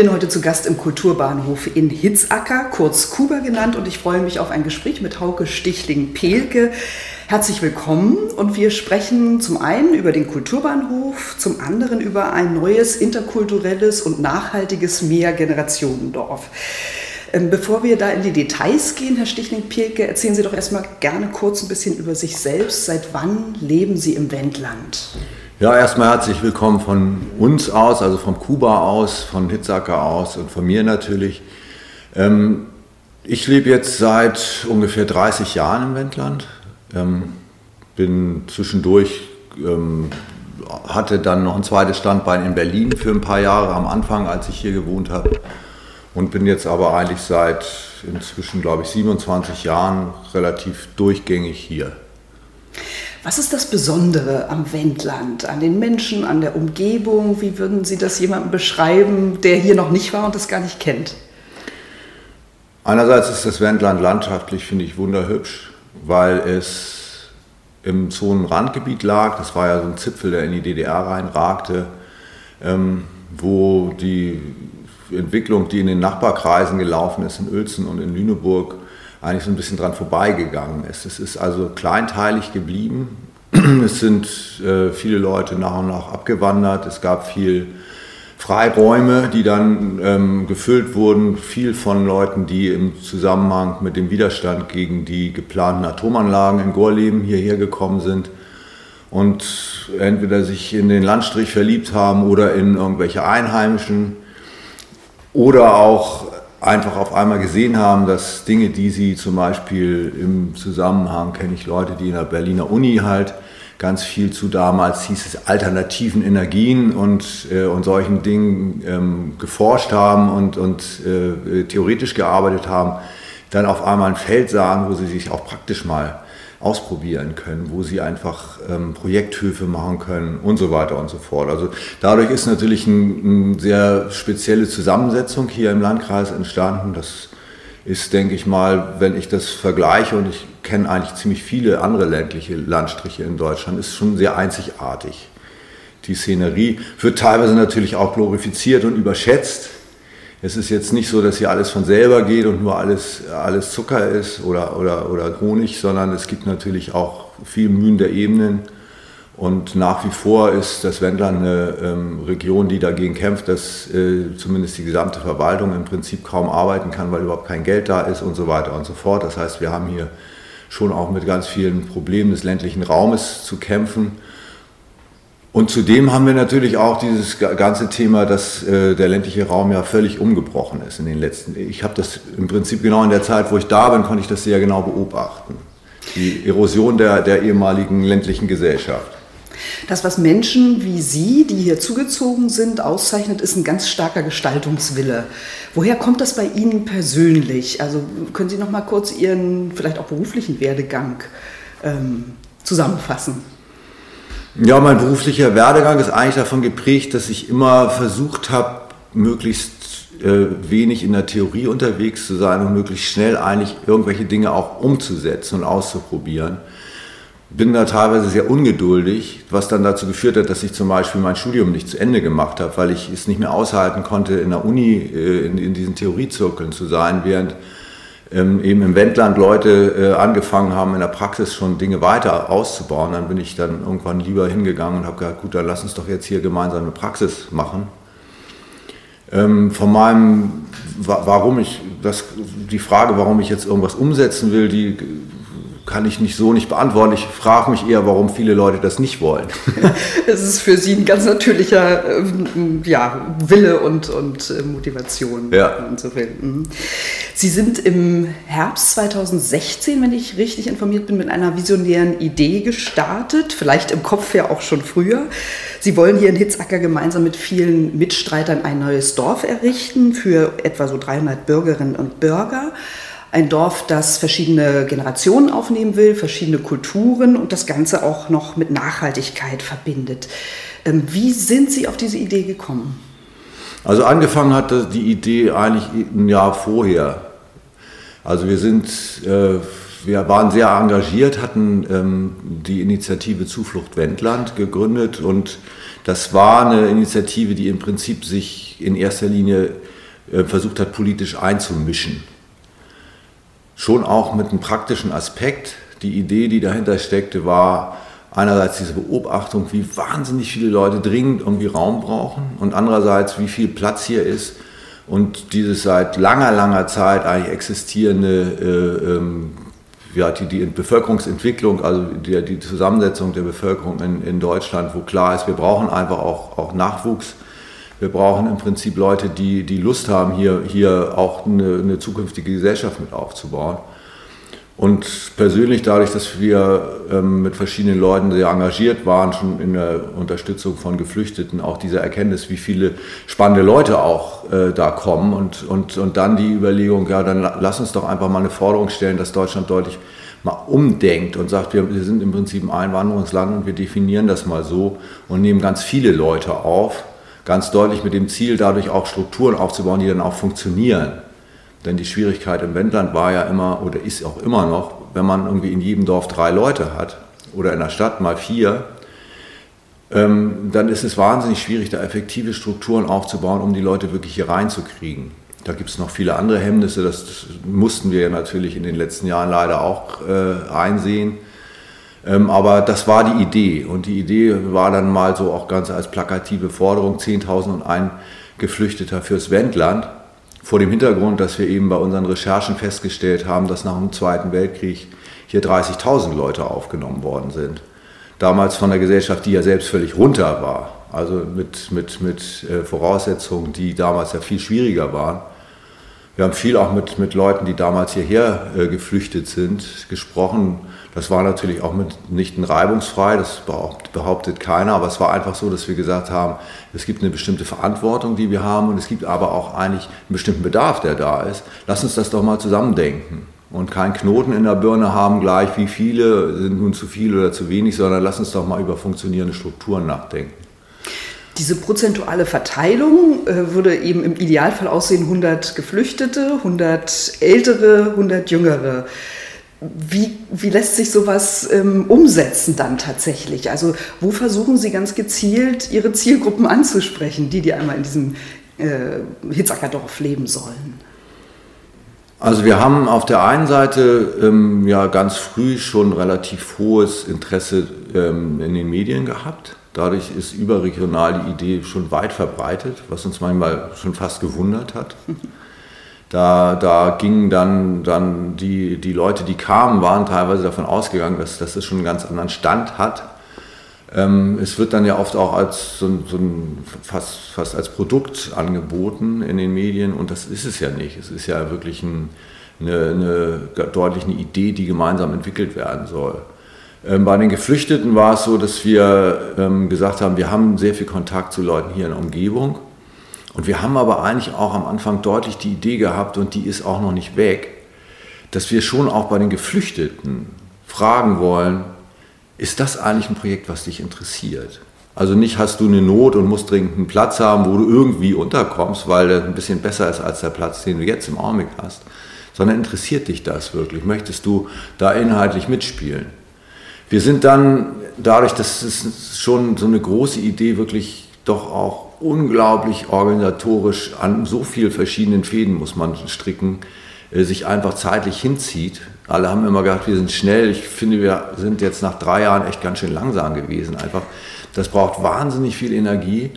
Bin heute zu Gast im Kulturbahnhof in Hitzacker, kurz Kuba genannt, und ich freue mich auf ein Gespräch mit Hauke Stichling-Pelke. Herzlich willkommen und wir sprechen zum einen über den Kulturbahnhof, zum anderen über ein neues interkulturelles und nachhaltiges Mehrgenerationendorf. Ähm, bevor wir da in die Details gehen, Herr Stichling-Pelke, erzählen Sie doch erstmal gerne kurz ein bisschen über sich selbst. Seit wann leben Sie im Wendland? Ja, erstmal herzlich willkommen von uns aus, also vom Kuba aus, von Hitzacker aus und von mir natürlich. Ähm, ich lebe jetzt seit ungefähr 30 Jahren im Wendland. Ähm, bin zwischendurch, ähm, hatte dann noch ein zweites Standbein in Berlin für ein paar Jahre am Anfang, als ich hier gewohnt habe. Und bin jetzt aber eigentlich seit inzwischen, glaube ich, 27 Jahren relativ durchgängig hier. Was ist das Besondere am Wendland, an den Menschen, an der Umgebung? Wie würden Sie das jemandem beschreiben, der hier noch nicht war und das gar nicht kennt? Einerseits ist das Wendland landschaftlich, finde ich, wunderhübsch, weil es im Zonenrandgebiet lag. Das war ja so ein Zipfel, der in die DDR reinragte, ähm, wo die Entwicklung, die in den Nachbarkreisen gelaufen ist, in Uelzen und in Lüneburg, eigentlich so ein bisschen dran vorbeigegangen ist. Es ist also kleinteilig geblieben. Es sind äh, viele Leute nach und nach abgewandert. Es gab viel Freiräume, die dann ähm, gefüllt wurden, viel von Leuten, die im Zusammenhang mit dem Widerstand gegen die geplanten Atomanlagen in Gorleben hierher gekommen sind und entweder sich in den Landstrich verliebt haben oder in irgendwelche Einheimischen oder auch einfach auf einmal gesehen haben, dass Dinge, die sie zum Beispiel im Zusammenhang, kenne ich Leute, die in der Berliner Uni halt ganz viel zu damals hieß es alternativen Energien und, äh, und solchen Dingen ähm, geforscht haben und, und äh, theoretisch gearbeitet haben, dann auf einmal ein Feld sahen, wo sie sich auch praktisch mal ausprobieren können, wo sie einfach ähm, Projekthöfe machen können und so weiter und so fort. Also dadurch ist natürlich eine ein sehr spezielle Zusammensetzung hier im Landkreis entstanden. Das ist, denke ich mal, wenn ich das vergleiche und ich kenne eigentlich ziemlich viele andere ländliche Landstriche in Deutschland, ist schon sehr einzigartig. Die Szenerie wird teilweise natürlich auch glorifiziert und überschätzt es ist jetzt nicht so, dass hier alles von selber geht und nur alles, alles Zucker ist oder, oder, oder Honig, sondern es gibt natürlich auch viel Mühen der Ebenen. Und nach wie vor ist das Wendland eine ähm, Region, die dagegen kämpft, dass äh, zumindest die gesamte Verwaltung im Prinzip kaum arbeiten kann, weil überhaupt kein Geld da ist und so weiter und so fort. Das heißt, wir haben hier schon auch mit ganz vielen Problemen des ländlichen Raumes zu kämpfen. Und zudem haben wir natürlich auch dieses ganze Thema, dass äh, der ländliche Raum ja völlig umgebrochen ist in den letzten. Ich habe das im Prinzip genau in der Zeit, wo ich da bin, konnte ich das sehr genau beobachten. Die Erosion der, der ehemaligen ländlichen Gesellschaft. Das, was Menschen wie Sie, die hier zugezogen sind, auszeichnet, ist ein ganz starker Gestaltungswille. Woher kommt das bei Ihnen persönlich? Also können Sie noch mal kurz Ihren vielleicht auch beruflichen Werdegang ähm, zusammenfassen? Ja, mein beruflicher Werdegang ist eigentlich davon geprägt, dass ich immer versucht habe, möglichst äh, wenig in der Theorie unterwegs zu sein und möglichst schnell eigentlich irgendwelche Dinge auch umzusetzen und auszuprobieren. Bin da teilweise sehr ungeduldig, was dann dazu geführt hat, dass ich zum Beispiel mein Studium nicht zu Ende gemacht habe, weil ich es nicht mehr aushalten konnte, in der Uni äh, in, in diesen Theoriezirkeln zu sein, während ähm, eben im Wendland Leute äh, angefangen haben, in der Praxis schon Dinge weiter auszubauen. Dann bin ich dann irgendwann lieber hingegangen und habe gesagt, gut, dann lass uns doch jetzt hier gemeinsam eine Praxis machen. Ähm, von meinem, warum ich, das, die Frage, warum ich jetzt irgendwas umsetzen will, die kann ich nicht so nicht beantworten. Ich frage mich eher, warum viele Leute das nicht wollen. Es ist für Sie ein ganz natürlicher ähm, ja, Wille und, und äh, Motivation. Ja. Insofern. Mhm. Sie sind im Herbst 2016, wenn ich richtig informiert bin, mit einer visionären Idee gestartet, vielleicht im Kopf ja auch schon früher. Sie wollen hier in Hitzacker gemeinsam mit vielen Mitstreitern ein neues Dorf errichten für etwa so 300 Bürgerinnen und Bürger Ein Dorf, das verschiedene Generationen aufnehmen will, verschiedene Kulturen und das Ganze auch noch mit Nachhaltigkeit verbindet. Ähm, wie sind Sie auf diese Idee gekommen? Also angefangen hat die Idee eigentlich ein Jahr vorher. Also wir sind, äh, wir waren sehr engagiert, hatten ähm, die Initiative Zuflucht Wendland gegründet und das war eine Initiative, die im Prinzip sich in erster Linie äh, versucht hat, politisch einzumischen schon auch mit einem praktischen Aspekt. Die Idee, die dahinter steckte, war einerseits diese Beobachtung, wie wahnsinnig viele Leute dringend irgendwie Raum brauchen und andererseits, wie viel Platz hier ist und dieses seit langer, langer Zeit eigentlich existierende äh, ähm, ja, die, die Bevölkerungsentwicklung, also die, die Zusammensetzung der Bevölkerung in, in Deutschland, wo klar ist, wir brauchen einfach auch, auch Nachwuchs wir brauchen im Prinzip Leute, die, die Lust haben, hier, hier auch eine, eine zukünftige Gesellschaft mit aufzubauen. Und persönlich dadurch, dass wir ähm, mit verschiedenen Leuten sehr engagiert waren, schon in der Unterstützung von Geflüchteten, auch diese Erkenntnis, wie viele spannende Leute auch äh, da kommen und, und, und dann die Überlegung, ja, dann lass uns doch einfach mal eine Forderung stellen, dass Deutschland deutlich mal umdenkt und sagt, wir, wir sind im Prinzip ein Einwanderungsland und wir definieren das mal so und nehmen ganz viele Leute auf ganz deutlich mit dem Ziel, dadurch auch Strukturen aufzubauen, die dann auch funktionieren. Denn die Schwierigkeit im Wendland war ja immer oder ist auch immer noch, wenn man irgendwie in jedem Dorf drei Leute hat oder in der Stadt mal vier, ähm, dann ist es wahnsinnig schwierig, da effektive Strukturen aufzubauen, um die Leute wirklich hier reinzukriegen. Da gibt es noch viele andere Hemmnisse, das, mussten wir ja natürlich in den letzten Jahren leider auch äh, einsehen. Ähm, aber das war die Idee und die Idee war dann mal so auch ganz als plakative Forderung 10.001 Geflüchteter fürs Wendland. Vor dem Hintergrund, dass wir eben bei unseren Recherchen festgestellt haben, dass nach dem Zweiten Weltkrieg hier 30.000 Leute aufgenommen worden sind. Damals von der Gesellschaft, die ja selbst völlig runter war. Also mit, mit, mit äh, Voraussetzungen, die damals ja viel schwieriger waren. Wir haben viel auch mit, mit Leuten, die damals hierher äh, geflüchtet sind, gesprochen das war natürlich auch mitnichten reibungsfrei, das behauptet keiner, aber es war einfach so, dass wir gesagt haben, es gibt eine bestimmte Verantwortung, die wir haben und es gibt aber auch eigentlich einen bestimmten Bedarf, der da ist. Lass uns das doch mal zusammendenken und keinen Knoten in der Birne haben gleich, wie viele sind nun zu viel oder zu wenig, sondern lass uns doch mal über funktionierende Strukturen nachdenken. Diese prozentuale Verteilung äh, würde eben im Idealfall aussehen 100 Geflüchtete, 100 Ältere, 100 Jüngere. Wie, wie lässt sich sowas ähm, umsetzen dann tatsächlich? Also wo versuchen Sie ganz gezielt Ihre Zielgruppen anzusprechen, die, die einmal in diesem äh, Hitzackerdorf leben sollen? Also wir haben auf der einen Seite ähm, ja ganz früh schon relativ hohes Interesse ähm, in den Medien gehabt. Dadurch ist überregional die Idee schon weit verbreitet, was uns manchmal schon fast gewundert hat. Da, da gingen dann, dann die, die Leute, die kamen, waren teilweise davon ausgegangen, dass, dass das schon einen ganz anderen Stand hat. Ähm, es wird dann ja oft auch als so so ein, fast, fast als Produkt angeboten in den Medien und das ist es ja nicht. Es ist ja wirklich ein, eine, eine deutlich eine Idee, die gemeinsam entwickelt werden soll. Ähm, bei den Geflüchteten war es so, dass wir ähm, gesagt haben, wir haben sehr viel Kontakt zu Leuten hier in der Umgebung und wir haben aber eigentlich auch am Anfang deutlich die Idee gehabt, und die ist auch noch nicht weg, dass wir schon auch bei den Geflüchteten fragen wollen, ist das eigentlich ein Projekt, was dich interessiert? Also nicht hast du eine Not und musst dringend einen Platz haben, wo du irgendwie unterkommst, weil der ein bisschen besser ist als der Platz, den du jetzt im Augenblick hast, sondern interessiert dich das wirklich? Möchtest du da inhaltlich mitspielen? Wir sind dann dadurch, dass es schon so eine große Idee wirklich doch auch unglaublich organisatorisch an so vielen verschiedenen Fäden muss man stricken, äh, sich einfach zeitlich hinzieht. Alle haben immer gedacht, wir sind schnell. Ich finde, wir sind jetzt nach drei Jahren echt ganz schön langsam gewesen. Einfach, das braucht wahnsinnig viel Energie.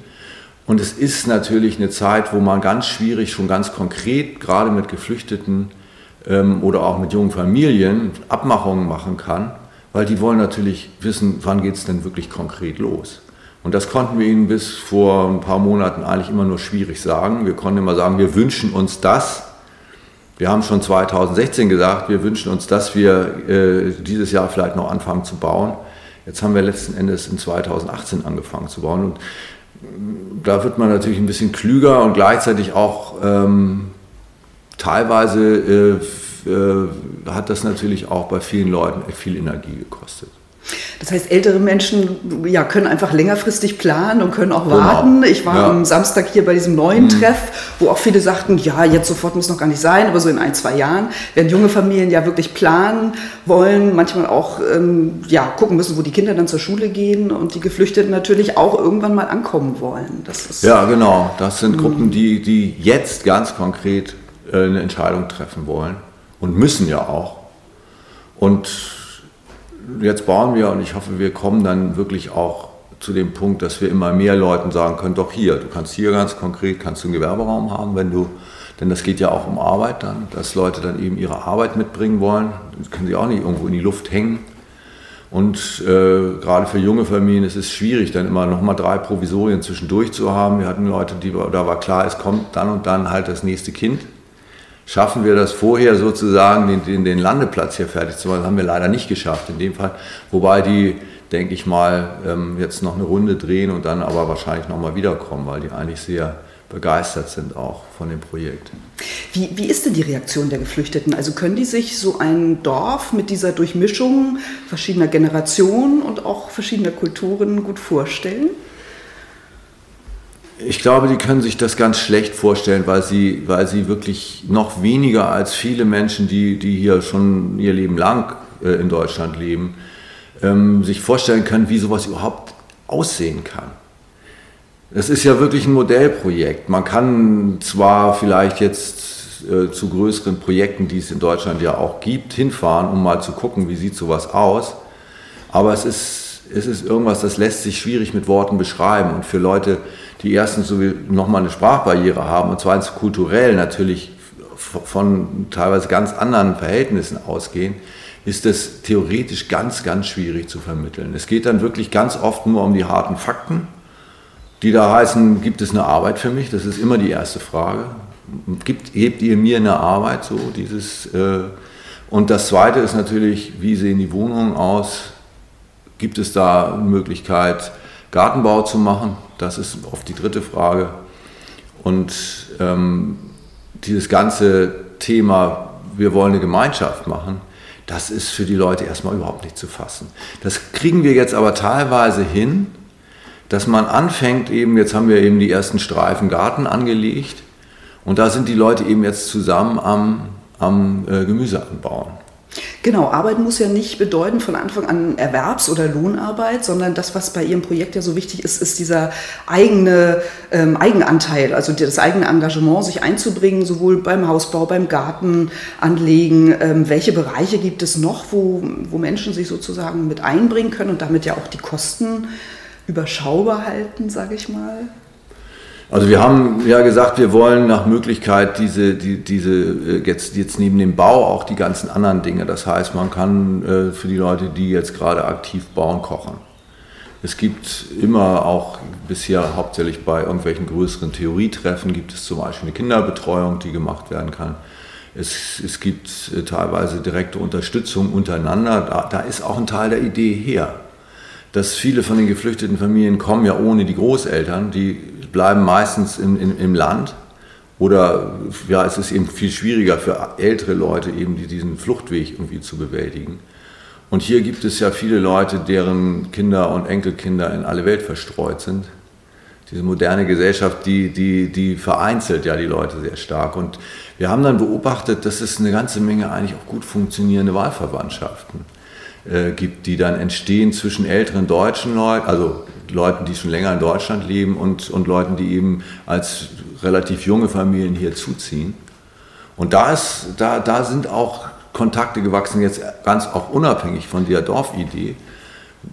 Und es ist natürlich eine Zeit, wo man ganz schwierig, schon ganz konkret, gerade mit Geflüchteten ähm, oder auch mit jungen Familien, Abmachungen machen kann, weil die wollen natürlich wissen, wann geht es denn wirklich konkret los. Und das konnten wir ihnen bis vor ein paar Monaten eigentlich immer nur schwierig sagen. Wir konnten immer sagen, wir wünschen uns das. Wir haben schon 2016 gesagt, wir wünschen uns, dass wir äh, dieses Jahr vielleicht noch anfangen zu bauen. Jetzt haben wir letzten Endes in 2018 angefangen zu bauen. Und da wird man natürlich ein bisschen klüger und gleichzeitig auch ähm, teilweise äh, äh, hat das natürlich auch bei vielen Leuten viel Energie gekostet. Das heißt, ältere Menschen ja, können einfach längerfristig planen und können auch genau. warten. Ich war ja. am Samstag hier bei diesem neuen mhm. Treff, wo auch viele sagten, ja, jetzt sofort muss noch gar nicht sein, aber so in ein, zwei Jahren werden junge Familien ja wirklich planen wollen, manchmal auch ähm, ja, gucken müssen, wo die Kinder dann zur Schule gehen und die Geflüchteten natürlich auch irgendwann mal ankommen wollen. ja, genau. Das sind Gruppen, die, die jetzt ganz konkret äh, eine Entscheidung treffen wollen und müssen ja auch. Und jetzt bauen wir und ich hoffe, wir kommen dann wirklich auch zu dem Punkt, dass wir immer mehr Leuten sagen können, doch hier, du kannst hier ganz konkret, kannst du einen Gewerberaum haben, wenn du, denn das geht ja auch um Arbeit dann, dass Leute dann eben ihre Arbeit mitbringen wollen, das können sie auch nicht irgendwo in die Luft hängen. Und äh, gerade für junge Familien ist es schwierig, dann immer nochmal drei Provisorien zwischendurch zu haben. Wir hatten Leute, die, da war klar, es kommt dann und dann halt das nächste Kind schaffen wir das vorher sozusagen, den, den, Landeplatz hier fertig zu machen. Das haben wir leider nicht geschafft in dem Fall. Wobei die, denke ich mal, ähm, jetzt noch eine Runde drehen und dann aber wahrscheinlich nochmal wiederkommen, weil die eigentlich sehr begeistert sind auch von dem Projekt. Wie, wie ist denn die Reaktion der Geflüchteten? Also können die sich so ein Dorf mit dieser Durchmischung verschiedener Generationen und auch verschiedener Kulturen gut vorstellen? Ich glaube, die können sich das ganz schlecht vorstellen, weil sie, weil sie wirklich noch weniger als viele Menschen, die, die hier schon ihr Leben lang äh, in Deutschland leben, ähm, sich vorstellen können, wie sowas überhaupt aussehen kann. Es ist ja wirklich ein Modellprojekt. Man kann zwar vielleicht jetzt äh, zu größeren Projekten, die es in Deutschland ja auch gibt, hinfahren, um mal zu gucken, wie sieht sowas aus, aber es ist, es ist irgendwas, das lässt sich schwierig mit Worten beschreiben. Und für Leute, die erstens so nochmal eine Sprachbarriere haben und zweitens kulturell natürlich von teilweise ganz anderen Verhältnissen ausgehen, ist das theoretisch ganz, ganz schwierig zu vermitteln. Es geht dann wirklich ganz oft nur um die harten Fakten, die da heißen, gibt es eine Arbeit für mich? Das ist immer die erste Frage. Gibt, hebt ihr mir eine Arbeit? So dieses, äh, und das zweite ist natürlich, wie sehen die Wohnungen aus? Gibt es da eine Möglichkeit, Gartenbau zu machen? Das ist oft die dritte Frage. Und ähm, dieses ganze Thema, wir wollen eine Gemeinschaft machen, das ist für die Leute erstmal überhaupt nicht zu fassen. Das kriegen wir jetzt aber teilweise hin, dass man anfängt, eben, jetzt haben wir eben die ersten Streifen Garten angelegt und da sind die Leute eben jetzt zusammen am, am äh, Gemüse anbauen. Genau, Arbeit muss ja nicht bedeuten von Anfang an Erwerbs- oder Lohnarbeit, sondern das, was bei Ihrem Projekt ja so wichtig ist, ist dieser eigene ähm, Eigenanteil, also das eigene Engagement, sich einzubringen, sowohl beim Hausbau, beim Gartenanlegen. Ähm, welche Bereiche gibt es noch, wo, wo Menschen sich sozusagen mit einbringen können und damit ja auch die Kosten überschaubar halten, sage ich mal? Also wir haben ja gesagt, wir wollen nach Möglichkeit diese, die, diese äh, jetzt, jetzt neben dem Bau auch die ganzen anderen Dinge. Das heißt, man kann äh, für die Leute, die jetzt gerade aktiv bauen, kochen. Es gibt immer auch bisher hauptsächlich bei irgendwelchen größeren Theorietreffen gibt es zum Beispiel eine Kinderbetreuung, die gemacht werden kann. Es, es gibt äh, teilweise direkte Unterstützung untereinander. Da, da ist auch ein Teil der Idee her. Dass viele von den geflüchteten Familien kommen ja ohne die Großeltern, die bleiben meistens in, in, im Land. Oder ja, es ist eben viel schwieriger für ältere Leute, eben die, diesen Fluchtweg irgendwie zu bewältigen. Und hier gibt es ja viele Leute, deren Kinder und Enkelkinder in alle Welt verstreut sind. Diese moderne Gesellschaft, die, die, die vereinzelt ja die Leute sehr stark. Und wir haben dann beobachtet, dass es eine ganze Menge eigentlich auch gut funktionierende Wahlverwandtschaften äh, gibt, die dann entstehen zwischen älteren deutschen Leuten, also Leuten, die schon länger in Deutschland leben und, und Leuten, die eben als relativ junge Familien hier zuziehen. Und da, ist, da, da sind auch Kontakte gewachsen, jetzt ganz auch unabhängig von der Dorfidee,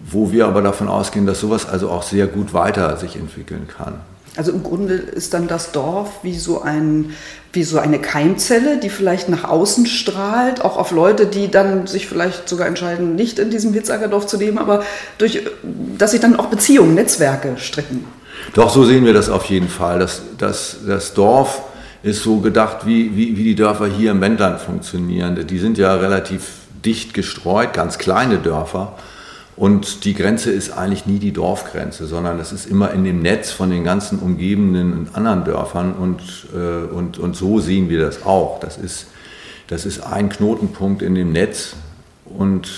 wo wir aber davon ausgehen, dass sowas also auch sehr gut weiter sich entwickeln kann. Also im Grunde ist dann das Dorf wie so, ein, wie so eine Keimzelle, die vielleicht nach außen strahlt, auch auf Leute, die dann sich vielleicht sogar entscheiden, nicht in diesem Hitzackerdorf zu leben, aber durch, dass sich dann auch Beziehungen, Netzwerke stricken. Doch, so sehen wir das auf jeden Fall. Das, das, das Dorf ist so gedacht, wie, wie, wie die Dörfer hier im Wendland funktionieren. Die sind ja relativ dicht gestreut, ganz kleine Dörfer. Und die Grenze ist eigentlich nie die Dorfgrenze, sondern es ist immer in dem Netz von den ganzen umgebenden und anderen Dörfern. Und, äh, und, und so sehen wir das auch. Das ist, Das ist ein Knotenpunkt in dem Netz und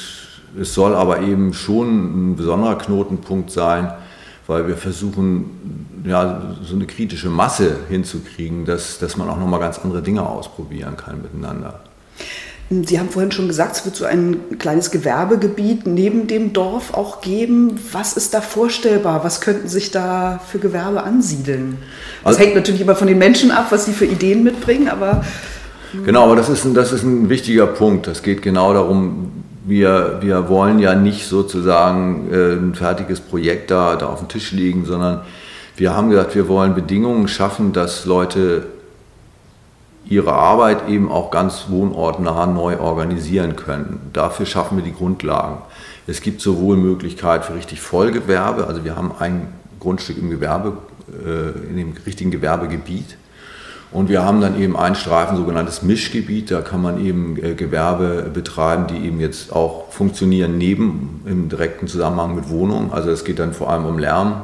es soll aber eben schon ein besonderer Knotenpunkt sein, weil wir versuchen, ja, so eine kritische Masse hinzukriegen, dass, dass man auch nochmal ganz andere Dinge ausprobieren kann miteinander. Sie haben vorhin schon gesagt, es wird so ein kleines Gewerbegebiet neben dem Dorf auch geben. Was ist da vorstellbar? Was könnten sich da für Gewerbe ansiedeln? Das also, hängt natürlich immer von den Menschen ab, was sie für Ideen mitbringen, aber. Genau, aber das ist ein, das ist ein wichtiger Punkt. Das geht genau darum, wir, wir wollen ja nicht sozusagen äh, ein fertiges Projekt da, da auf dem Tisch liegen, sondern wir haben gesagt, wir wollen Bedingungen schaffen, dass Leute ihre Arbeit eben auch ganz wohnortnah neu organisieren können. Dafür schaffen wir die Grundlagen. Es gibt sowohl Möglichkeit für richtig Vollgewerbe, also wir haben ein Grundstück im Gewerbe, äh, in dem richtigen Gewerbegebiet. Und wir haben dann eben einen Streifen, sogenanntes Mischgebiet, da kann man eben äh, Gewerbe betreiben, die eben jetzt auch funktionieren neben im direkten Zusammenhang mit Wohnungen. Also es geht dann vor allem um Lärm,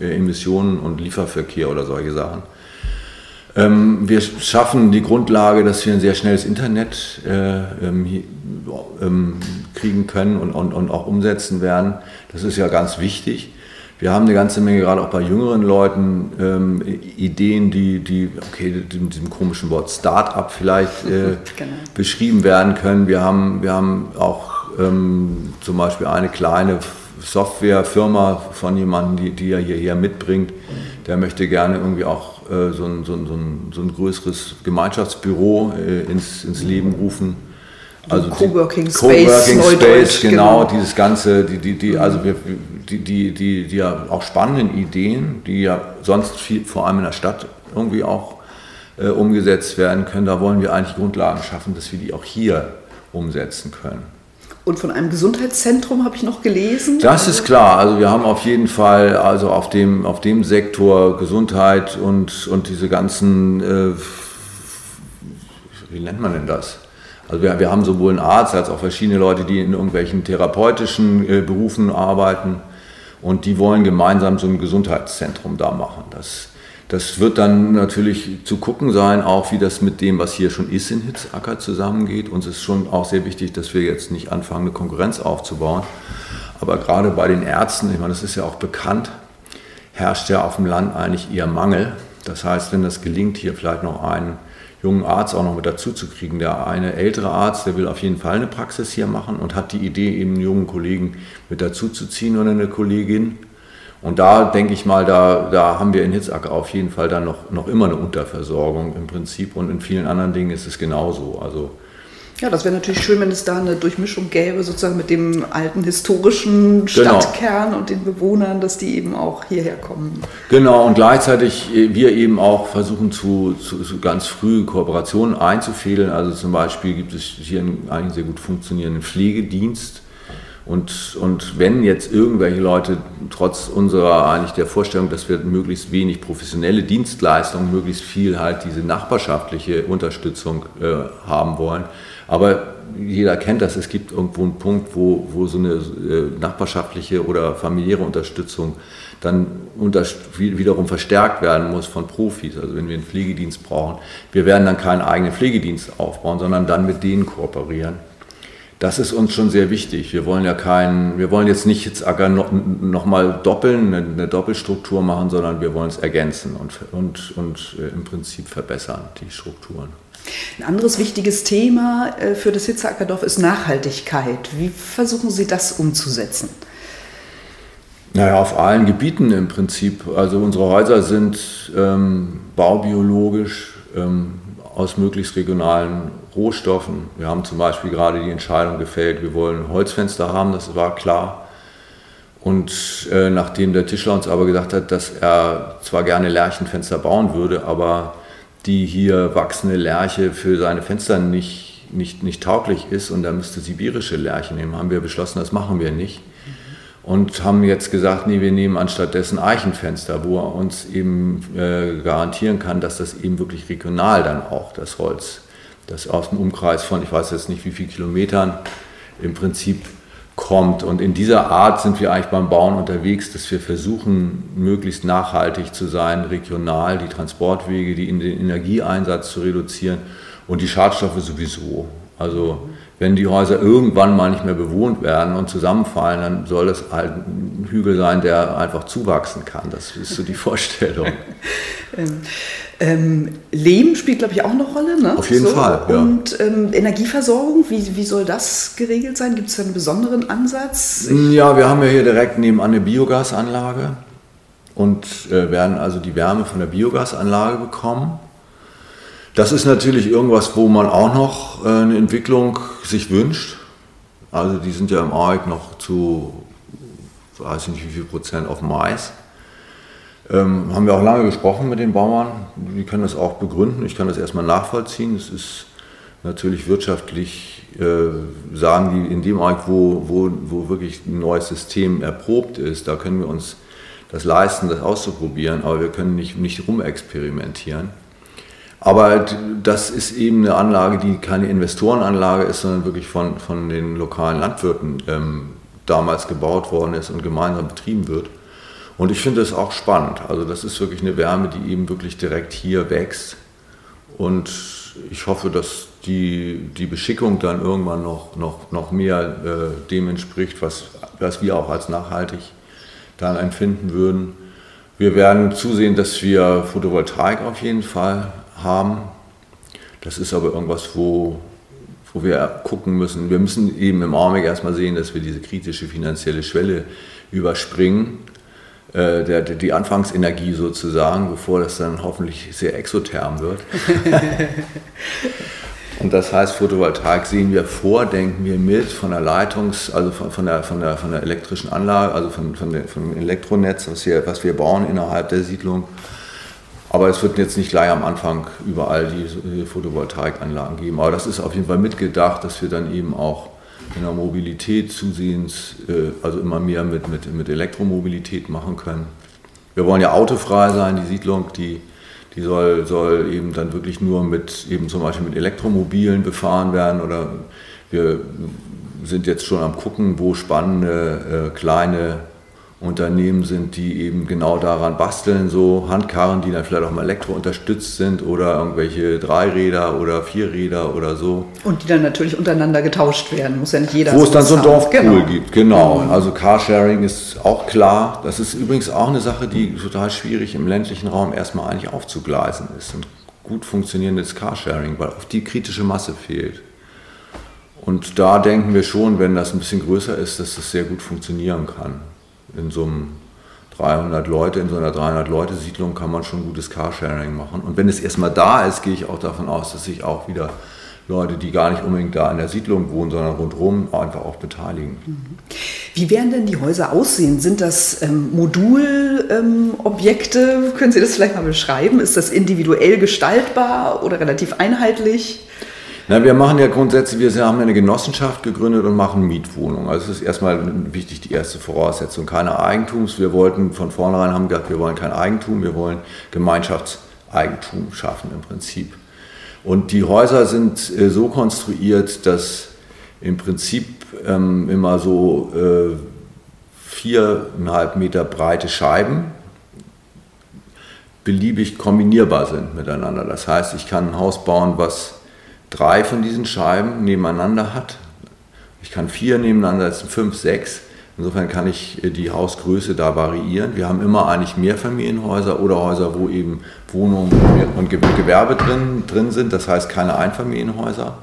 Emissionen und Lieferverkehr oder solche Sachen. Ähm, wir schaffen die Grundlage, dass wir ein sehr schnelles Internet äh, ähm, ähm, kriegen können und, und, und auch umsetzen werden. Das ist ja ganz wichtig. Wir haben eine ganze Menge, gerade auch bei jüngeren Leuten, ähm, Ideen, die, die, okay, mit diesem komischen Wort Start-up vielleicht äh, genau. beschrieben werden können. Wir haben, wir haben auch ähm, zum Beispiel eine kleine Softwarefirma von jemandem, die, die er hierher mitbringt. Der möchte gerne irgendwie auch äh, so, ein, so, ein, so, ein, größeres Gemeinschaftsbüro äh, ins, ins Leben rufen. Also Coworking Space, Coworking Space, genau, genau, dieses ganze, die, die, die, also wir, die, die, die, die ja auch spannenden Ideen, die ja sonst viel, vor allem in der Stadt irgendwie auch äh, umgesetzt werden können, da wollen wir eigentlich Grundlagen schaffen, dass wir die auch hier umsetzen können. Und von einem Gesundheitszentrum habe ich noch gelesen. Das ist klar. Also wir haben auf jeden Fall also auf dem, auf dem Sektor Gesundheit und, und diese ganzen, äh, wie nennt man denn das? Also wir, wir haben sowohl einen Arzt als auch verschiedene Leute, die in irgendwelchen therapeutischen äh, Berufen arbeiten und die wollen gemeinsam so ein Gesundheitszentrum da machen. Das, das wird dann natürlich zu gucken sein, auch wie das mit dem, was hier schon ist in Hitzacker zusammengeht. Uns ist schon auch sehr wichtig, dass wir jetzt nicht anfangen, eine Konkurrenz aufzubauen. Aber gerade bei den Ärzten, ich meine, das ist ja auch bekannt, herrscht ja auf dem Land eigentlich eher Mangel. Das heißt, wenn das gelingt, hier vielleicht noch einen jungen Arzt auch noch mit dazu zu kriegen. Der eine ältere Arzt, der will auf jeden Fall eine Praxis hier machen und hat die Idee, eben einen jungen Kollegen mit dazu zu ziehen oder eine Kollegin. Und da denke ich mal, da, da haben wir in Hitzacker auf jeden Fall dann noch, noch immer eine Unterversorgung im Prinzip und in vielen anderen Dingen ist es genauso. Also ja, das wäre natürlich schön, wenn es da eine Durchmischung gäbe, sozusagen mit dem alten historischen genau. Stadtkern genau. und den Bewohnern, dass die eben auch hierher kommen. Genau, und gleichzeitig äh, wir eben auch versuchen zu, zu, zu ganz früh Kooperationen einzufädeln. Also zum Beispiel gibt es hier einen eigentlich sehr gut funktionierenden Pflegedienst, und, und wenn jetzt irgendwelche Leute trotz unserer eigentlich der Vorstellung, dass wir möglichst wenig professionelle Dienstleistungen, möglichst viel halt diese nachbarschaftliche Unterstützung äh, haben wollen, aber jeder kennt das, es gibt irgendwo einen Punkt, wo, wo so eine äh, nachbarschaftliche oder familiäre Unterstützung dann unter, wiederum verstärkt werden muss von Profis. Also wenn wir einen Pflegedienst brauchen, wir werden dann keinen eigenen Pflegedienst aufbauen, sondern dann mit denen kooperieren das ist uns schon sehr wichtig. Wir wollen ja keinen, wir wollen jetzt nicht jetzt noch, noch mal doppeln, eine, eine, Doppelstruktur machen, sondern wir wollen es ergänzen und, und, und äh, im Prinzip verbessern, die Strukturen. Ein anderes wichtiges Thema äh, für das Hitzeackerdorf ist Nachhaltigkeit. Wie versuchen Sie das umzusetzen? Naja, auf allen Gebieten im Prinzip. Also unsere Häuser sind ähm, baubiologisch ähm, aus möglichst regionalen Rohstoffen. Wir haben zum Beispiel gerade die Entscheidung gefällt, wir wollen Holzfenster haben, das war klar. Und äh, nachdem der Tischler uns aber gesagt hat, dass er zwar gerne Lärchenfenster bauen würde, aber die hier wachsende Lärche für seine Fenster nicht, nicht, nicht tauglich ist und er müsste sibirische Lärche nehmen, haben wir beschlossen, das machen wir nicht. Und haben jetzt gesagt, nee, wir nehmen anstattdessen Eichenfenster, wo er uns eben äh, garantieren kann, dass das eben wirklich regional dann auch das Holz das aus dem Umkreis von, ich weiß jetzt nicht wie viele Kilometern, im Prinzip kommt. Und in dieser Art sind wir eigentlich beim Bauen unterwegs, dass wir versuchen, möglichst nachhaltig zu sein, regional die Transportwege, die in den Energieeinsatz zu reduzieren Und die Schadstoffe sowieso. Also wenn die Häuser irgendwann mal nicht mehr bewohnt werden und zusammenfallen, dann soll das halt ein Hügel sein, der einfach zuwachsen kann. Das ist so die Vorstellung. ähm, ähm, Lehm spielt, glaube ich, auch eine Rolle. Ne? Auf jeden so. Fall. Ja. Und ähm, Energieversorgung, wie, wie soll das geregelt sein? Gibt es da einen besonderen Ansatz? Ich ja, wir haben ja hier direkt nebenan eine Biogasanlage und äh, werden also die Wärme von der Biogasanlage bekommen. Das ist natürlich irgendwas, wo man auch noch äh, eine Entwicklung sich wünscht. Also die sind ja im ARC noch zu, weiß ich nicht wie viel Prozent auf Mais. Ähm, haben wir auch lange gesprochen mit den Bauern. Die können das auch begründen. Ich kann das erstmal nachvollziehen. Es ist natürlich wirtschaftlich, äh, sagen die, in dem ARC, wo, wo, wo wirklich ein neues System erprobt ist, da können wir uns das leisten, das auszuprobieren, aber wir können nicht, nicht rumexperimentieren. Aber das ist eben eine Anlage, die keine Investorenanlage ist, sondern wirklich von, von den lokalen Landwirten ähm, damals gebaut worden ist und gemeinsam betrieben wird. Und ich finde das auch spannend. Also das ist wirklich eine Wärme, die eben wirklich direkt hier wächst. Und ich hoffe, dass die, die Beschickung dann irgendwann noch, noch, noch mehr äh, dem entspricht, was, was wir auch als nachhaltig dann empfinden würden. Wir werden zusehen, dass wir Photovoltaik auf jeden Fall haben. Das ist aber irgendwas, wo, wo wir gucken müssen. Wir müssen eben im Augenblick erstmal sehen, dass wir diese kritische finanzielle Schwelle überspringen. Äh, der, die Anfangsenergie sozusagen, bevor das dann hoffentlich sehr exotherm wird. Und das heißt, Photovoltaik sehen wir vor, denken wir mit von der Leitungs-, also von, von, der, von, der, von der elektrischen Anlage, also von, von, der, vom Elektronetz, was wir, was wir bauen innerhalb der Siedlung, aber es wird jetzt nicht gleich am Anfang überall die Photovoltaikanlagen geben. Aber das ist auf jeden Fall mitgedacht, dass wir dann eben auch in der Mobilität zusehends, äh, also immer mehr mit, mit, mit Elektromobilität machen können. Wir wollen ja autofrei sein, die Siedlung, die, die soll, soll eben dann wirklich nur mit, eben zum Beispiel mit Elektromobilen befahren werden oder wir sind jetzt schon am gucken, wo spannende äh, kleine Unternehmen sind, die eben genau daran basteln, so Handkarren, die dann vielleicht auch mal elektro unterstützt sind oder irgendwelche Dreiräder oder Vierräder oder so. Und die dann natürlich untereinander getauscht werden, muss ja nicht jeder. Wo es dann so ein Dorfpool genau. gibt, genau. Mhm. Also Carsharing ist auch klar. Das ist übrigens auch eine Sache, die total schwierig im ländlichen Raum erstmal eigentlich aufzugleisen ist. Und gut funktionierendes Carsharing, weil auf die kritische Masse fehlt. Und da denken wir schon, wenn das ein bisschen größer ist, dass das sehr gut funktionieren kann in so einem 300 Leute, in so einer 300-Leute-Siedlung kann man schon gutes Carsharing machen. Und wenn es erstmal da ist, gehe ich auch davon aus, dass sich auch wieder Leute, die gar nicht unbedingt da in der Siedlung wohnen, sondern rundherum, einfach auch beteiligen. Wie werden denn die Häuser aussehen? Sind das ähm, Modulobjekte? Ähm, Können Sie das vielleicht mal beschreiben? Ist das individuell gestaltbar oder relativ einheitlich? Na, wir machen ja grundsätzlich, wir haben eine Genossenschaft gegründet und machen Mietwohnungen. Also es ist erstmal wichtig, die erste Voraussetzung. Keine Eigentums. Wir wollten von vornherein haben gesagt, wir wollen kein Eigentum, wir wollen Gemeinschaftseigentum schaffen im Prinzip. Und die Häuser sind äh, so konstruiert, dass im Prinzip ähm, immer so äh, viereinhalb Meter breite Scheiben beliebig kombinierbar sind miteinander. Das heißt, ich kann ein Haus bauen, was drei von diesen Scheiben nebeneinander hat. Ich kann vier nebeneinander, sind fünf, sechs. Insofern kann ich äh, die Hausgröße da variieren. Wir haben immer eigentlich Mehrfamilienhäuser oder Häuser, wo eben Wohnungen und Gewerbe drin, drin sind, das heißt keine Einfamilienhäuser.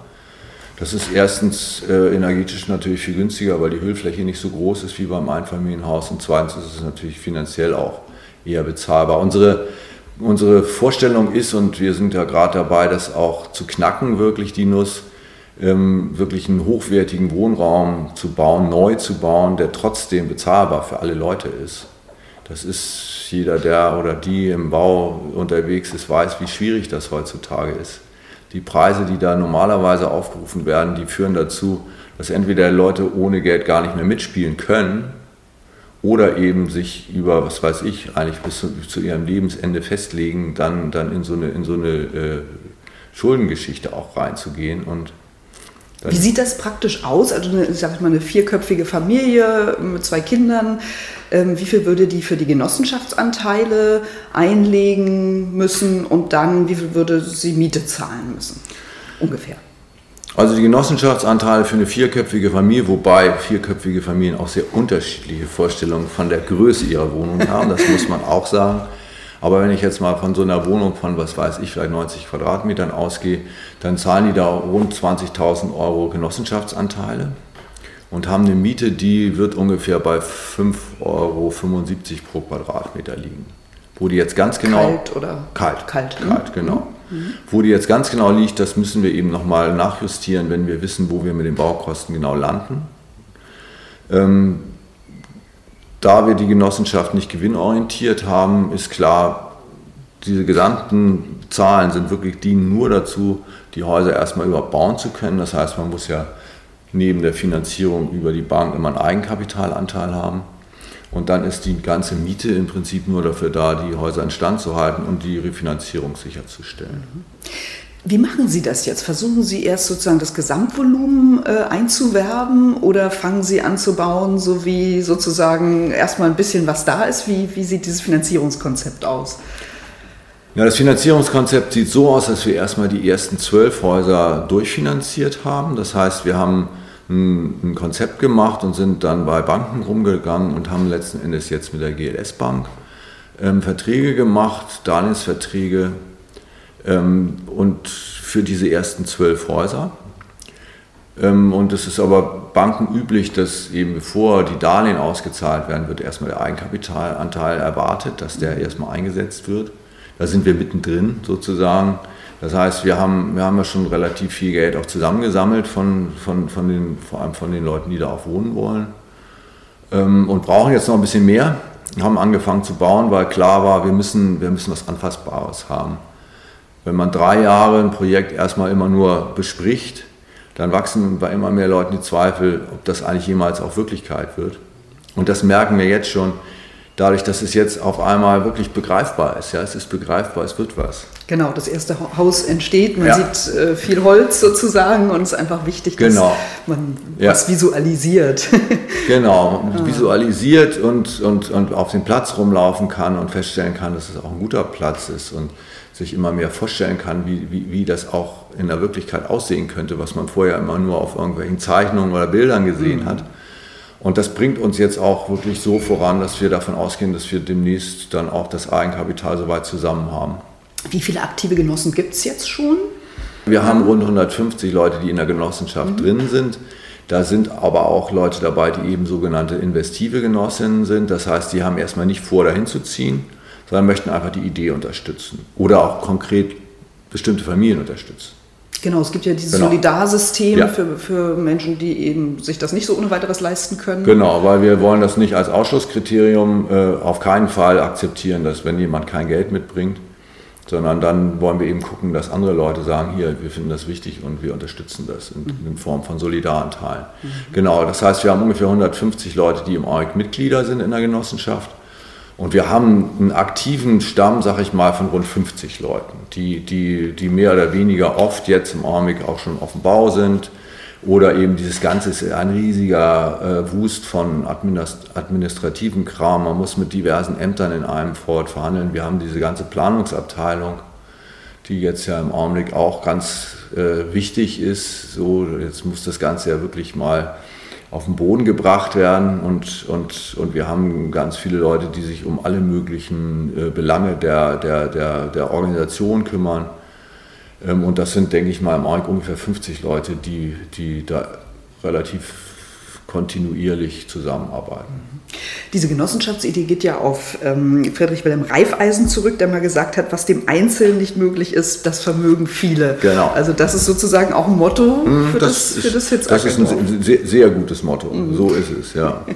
Das ist erstens äh, energetisch natürlich viel günstiger, weil die Hüllfläche nicht so groß ist wie beim Einfamilienhaus und zweitens ist es natürlich finanziell auch eher bezahlbar. Unsere unsere Vorstellung ist, und wir sind ja gerade dabei, das auch zu knacken, wirklich die Nuss, ähm, wirklich einen hochwertigen Wohnraum zu bauen, neu zu bauen, der trotzdem bezahlbar für alle Leute ist. Das ist jeder, der oder die im Bau unterwegs ist, weiß, wie schwierig das heutzutage ist. Die Preise, die da normalerweise aufgerufen werden, die führen dazu, dass entweder Leute ohne Geld gar nicht mehr mitspielen können oder eben sich über, was weiß ich, eigentlich bis zu, zu ihrem Lebensende festlegen, dann, dann in so eine, in so eine äh, Schuldengeschichte auch reinzugehen. Und Wie sieht das praktisch aus? Also eine, sag ich mal, eine vierköpfige Familie mit zwei Kindern. Ähm, wie viel würde die für die Genossenschaftsanteile einlegen müssen und dann wie viel würde sie Miete zahlen müssen? ungefähr? Also die Genossenschaftsanteile für eine vierköpfige Familie, wobei vierköpfige Familien auch sehr unterschiedliche Vorstellungen von der Größe ihrer Wohnung haben, das muss man auch sagen. Aber wenn ich jetzt mal von so einer Wohnung von, was weiß ich, vielleicht 90 Quadratmetern ausgehe, dann zahlen die da rund 20.000 Euro Genossenschaftsanteile und haben eine Miete, die wird ungefähr bei 5,75 Euro pro Quadratmeter liegen. Wo die jetzt ganz genau. Kalt oder? Kalt. Kalt, ne? kalt genau. Mhm. Wo die jetzt ganz genau liegt, das müssen wir eben nochmal nachjustieren, wenn wir wissen, wo wir mit den Baukosten genau landen. Ähm, da wir die Genossenschaft nicht gewinnorientiert haben, ist klar, diese gesamten Zahlen sind wirklich, dienen nur dazu, die Häuser erstmal überhaupt bauen zu können. Das heißt, man muss ja neben der Finanzierung über die Bank immer einen Eigenkapitalanteil haben. Und dann ist die ganze Miete im Prinzip nur dafür da, die Häuser instand zu halten und die Refinanzierung sicherzustellen. Wie machen Sie das jetzt? Versuchen Sie erst sozusagen das Gesamtvolumen äh, einzuwerben oder fangen Sie an zu bauen, so wie sozusagen erstmal ein bisschen was da ist? Wie, wie sieht dieses Finanzierungskonzept aus? Ja, das Finanzierungskonzept sieht so aus, dass wir erstmal die ersten zwölf Häuser durchfinanziert haben. Das heißt, wir haben ein, ein, Konzept gemacht und sind dann bei Banken rumgegangen und haben letzten Endes jetzt mit der GLS Bank ähm, Verträge gemacht, Darlehensverträge ähm, und für diese ersten zwölf Häuser. Ähm, und es ist aber bankenüblich, dass eben bevor die Darlehen ausgezahlt werden, wird erstmal der Eigenkapitalanteil erwartet, dass der erstmal eingesetzt wird. Da sind wir mittendrin sozusagen. Das heißt, wir haben, wir haben ja schon relativ viel Geld auch zusammengesammelt von, von, von den, vor allem von den Leuten, die da auch wohnen wollen. Ähm, und brauchen jetzt noch ein bisschen mehr. Wir haben angefangen zu bauen, weil klar war, wir müssen, wir müssen was Anfassbares haben. Wenn man drei Jahre ein Projekt erstmal immer nur bespricht, dann wachsen bei immer mehr Leuten die Zweifel, ob das eigentlich jemals auch Wirklichkeit wird. Und das merken wir jetzt schon dadurch, dass es jetzt auf einmal wirklich begreifbar ist. Ja, es ist begreifbar, es wird was. Genau, das erste Haus entsteht, man ja. sieht äh, viel Holz sozusagen und es ist einfach wichtig, dass genau. man ja. was visualisiert. genau, ah. visualisiert und, und, und auf den Platz rumlaufen kann und feststellen kann, dass es auch ein guter Platz ist und sich immer mehr vorstellen kann, wie, wie, wie das auch in der Wirklichkeit aussehen könnte, was man vorher immer nur auf irgendwelchen Zeichnungen oder Bildern gesehen mhm. hat. Und das bringt uns jetzt auch wirklich so voran, dass wir davon ausgehen, dass wir demnächst dann auch das Eigenkapital soweit zusammen haben. Wie viele aktive Genossen gibt es jetzt schon? Wir haben rund 150 Leute, die in der Genossenschaft mhm. drin sind. Da sind aber auch Leute dabei, die eben sogenannte investive Genossinnen sind. Das heißt, die haben erstmal nicht vor, dahin zu ziehen, sondern möchten einfach die Idee unterstützen oder auch konkret bestimmte Familien unterstützen. Genau, es gibt ja dieses genau. Solidarsystem ja. für, für Menschen, die eben sich das nicht so ohne weiteres leisten können. Genau, weil wir wollen das nicht als Ausschlusskriterium äh, auf keinen Fall akzeptieren, dass wenn jemand kein Geld mitbringt, sondern dann wollen wir eben gucken, dass andere Leute sagen, hier, wir finden das wichtig und wir unterstützen das in, mhm. in Form von Solidaranteilen. Mhm. Genau, das heißt, wir haben ungefähr 150 Leute, die im ORG Mitglieder sind in der Genossenschaft und wir haben einen aktiven Stamm, sag ich mal, von rund 50 Leuten, die, die, die mehr oder weniger oft jetzt im Augenblick auch schon auf dem Bau sind. Oder eben dieses Ganze ist ein riesiger äh, Wust von administrativen Kram. Man muss mit diversen Ämtern in einem Fort verhandeln. Wir haben diese ganze Planungsabteilung, die jetzt ja im Augenblick auch ganz äh, wichtig ist. So, jetzt muss das Ganze ja wirklich mal auf den Boden gebracht werden und, und, und wir haben ganz viele Leute, die sich um alle möglichen äh, Belange der, der, der, der Organisation kümmern. Ähm, und das sind, denke ich mal, im Augenblick ungefähr 50 Leute, die, die da relativ kontinuierlich zusammenarbeiten. Diese Genossenschaftsidee geht ja auf ähm, Friedrich Wilhelm Reifeisen zurück, der mal gesagt hat, was dem Einzelnen nicht möglich ist, das vermögen viele. Genau. Also das ist sozusagen auch ein Motto mhm, für das, das, für das Hitzacker. Das ist ein sehr, sehr gutes Motto. Mhm. So ist es, ja.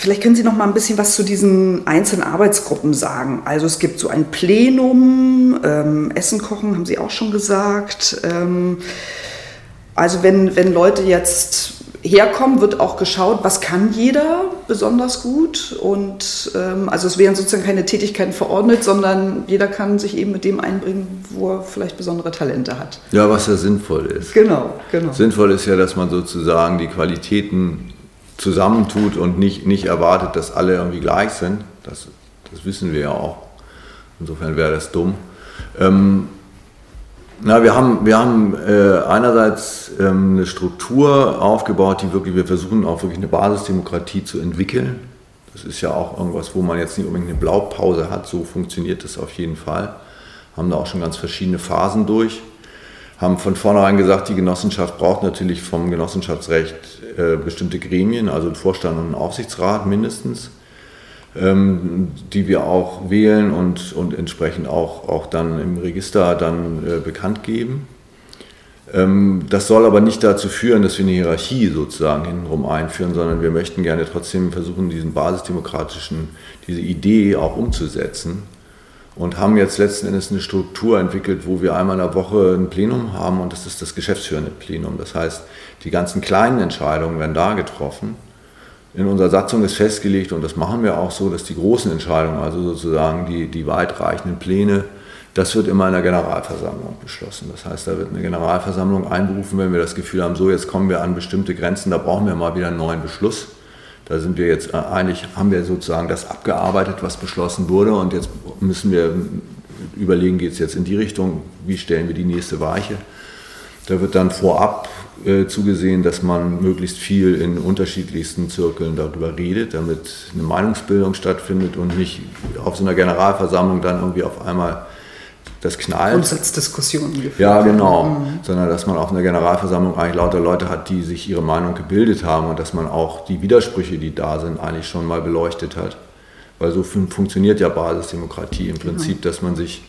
Vielleicht können Sie noch mal ein bisschen was zu diesen einzelnen Arbeitsgruppen sagen. Also es gibt so ein Plenum, ähm, Essen kochen, haben Sie auch schon gesagt. Ähm, also wenn, wenn Leute jetzt herkommen, wird auch geschaut, was kann jeder besonders gut. Und ähm, also es werden sozusagen keine Tätigkeiten verordnet, sondern jeder kann sich eben mit dem einbringen, wo er vielleicht besondere Talente hat. Ja, was ja sinnvoll ist. Genau, genau. Sinnvoll ist ja, dass man sozusagen die Qualitäten zusammentut und nicht, nicht erwartet, dass alle irgendwie gleich sind. Das, das wissen wir ja auch. Insofern wäre das dumm. Ähm, Na, wir haben, wir haben äh, einerseits ähm, eine Struktur aufgebaut, die wirklich, wir versuchen auch wirklich eine Basisdemokratie zu entwickeln. Das ist ja auch irgendwas, wo man jetzt nicht unbedingt eine Blaupause hat. So funktioniert das auf jeden Fall. Haben da auch schon ganz verschiedene Phasen durch. Haben von vornherein gesagt, die Genossenschaft braucht natürlich vom Genossenschaftsrecht äh, bestimmte Gremien, also einen Vorstand und einen Aufsichtsrat mindestens die wir auch wählen und, und entsprechend auch, auch dann im Register dann äh, bekannt geben. Ähm, das soll aber nicht dazu führen, dass wir eine Hierarchie sozusagen hintenrum einführen, sondern wir möchten gerne trotzdem versuchen, diesen basisdemokratischen, diese Idee auch umzusetzen und haben jetzt letzten Endes eine Struktur entwickelt, wo wir einmal in der Woche ein Plenum haben und das ist das geschäftsführende Plenum. Das heißt, die ganzen kleinen Entscheidungen werden da getroffen in unserer Satzung ist festgelegt, und das machen wir auch so, dass die großen Entscheidungen, also sozusagen die, die weitreichenden Pläne, das wird immer in der Generalversammlung beschlossen. Das heißt, da wird eine Generalversammlung einberufen, wenn wir das Gefühl haben, so jetzt kommen wir an bestimmte Grenzen, da brauchen wir mal wieder einen neuen Beschluss. Da sind wir jetzt äh, eigentlich, haben wir sozusagen das abgearbeitet, was beschlossen wurde, und jetzt müssen wir überlegen, geht es jetzt in die Richtung, wie stellen wir die nächste Weiche. Da wird dann vorab äh, zugesehen, dass man möglichst viel in unterschiedlichsten Zirkeln darüber redet, damit eine Meinungsbildung stattfindet und nicht auf so einer Generalversammlung dann irgendwie auf einmal das knallt. Grundsatzdiskussionen geführt Ja, genau. Mhm. Sondern dass man auf einer Generalversammlung eigentlich lauter Leute hat, die sich ihre Meinung gebildet haben und dass man auch die Widersprüche, die da sind, eigentlich schon mal beleuchtet hat. Weil so funktioniert ja Basisdemokratie im genau. Prinzip, genau. dass man sich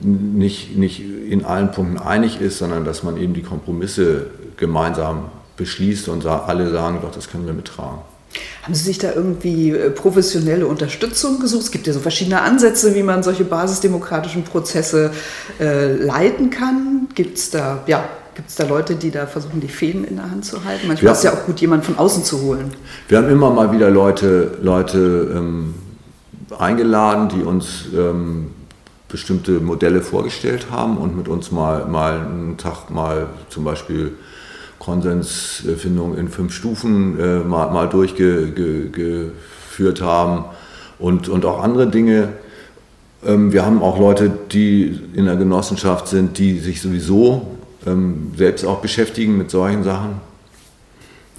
nicht, nicht in allen Punkten einig ist, sondern dass man eben die Kompromisse gemeinsam beschließt und alle sagen, doch, das können wir mittragen. Haben Sie sich da irgendwie äh, professionelle Unterstützung gesucht? Es gibt ja so verschiedene Ansätze, wie man solche basisdemokratischen Prozesse äh, leiten kann. Gibt es da, ja, da Leute, die da versuchen, die Fäden in der Hand zu halten? Manchmal ja. ist es ja auch gut, jemanden von außen zu holen. Wir haben immer mal wieder Leute, Leute ähm, eingeladen, die uns ähm, bestimmte Modelle vorgestellt haben und mit uns mal, mal einen Tag mal zum Beispiel Konsensfindung in fünf Stufen äh, mal, mal durchgeführt haben und, und auch andere Dinge. Ähm, wir haben auch Leute, die in der Genossenschaft sind, die sich sowieso ähm, selbst auch beschäftigen mit solchen Sachen.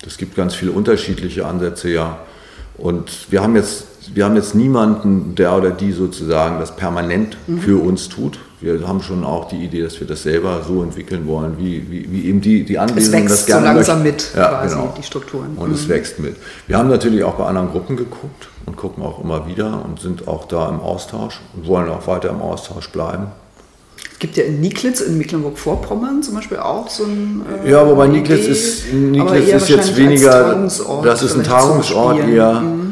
Es gibt ganz viele unterschiedliche Ansätze, ja. Und wir haben jetzt wir haben jetzt niemanden, der oder die sozusagen das permanent mhm. für uns tut. Wir haben schon auch die Idee, dass wir das selber so entwickeln wollen, wie, wie, wie eben die, die Anwesenden das gerne so langsam möchten. mit, ja, quasi, genau. die Strukturen. Und mhm. es wächst mit. Wir haben natürlich auch bei anderen Gruppen geguckt und gucken auch immer wieder und sind auch da im Austausch und wollen auch weiter im Austausch bleiben. Es gibt ja in Niklitz in Mecklenburg-Vorpommern zum Beispiel auch so ein. Äh, ja, wobei Niklitz ist, Niklitz ist jetzt weniger. Das ist ein Tagungsort eher. Mhm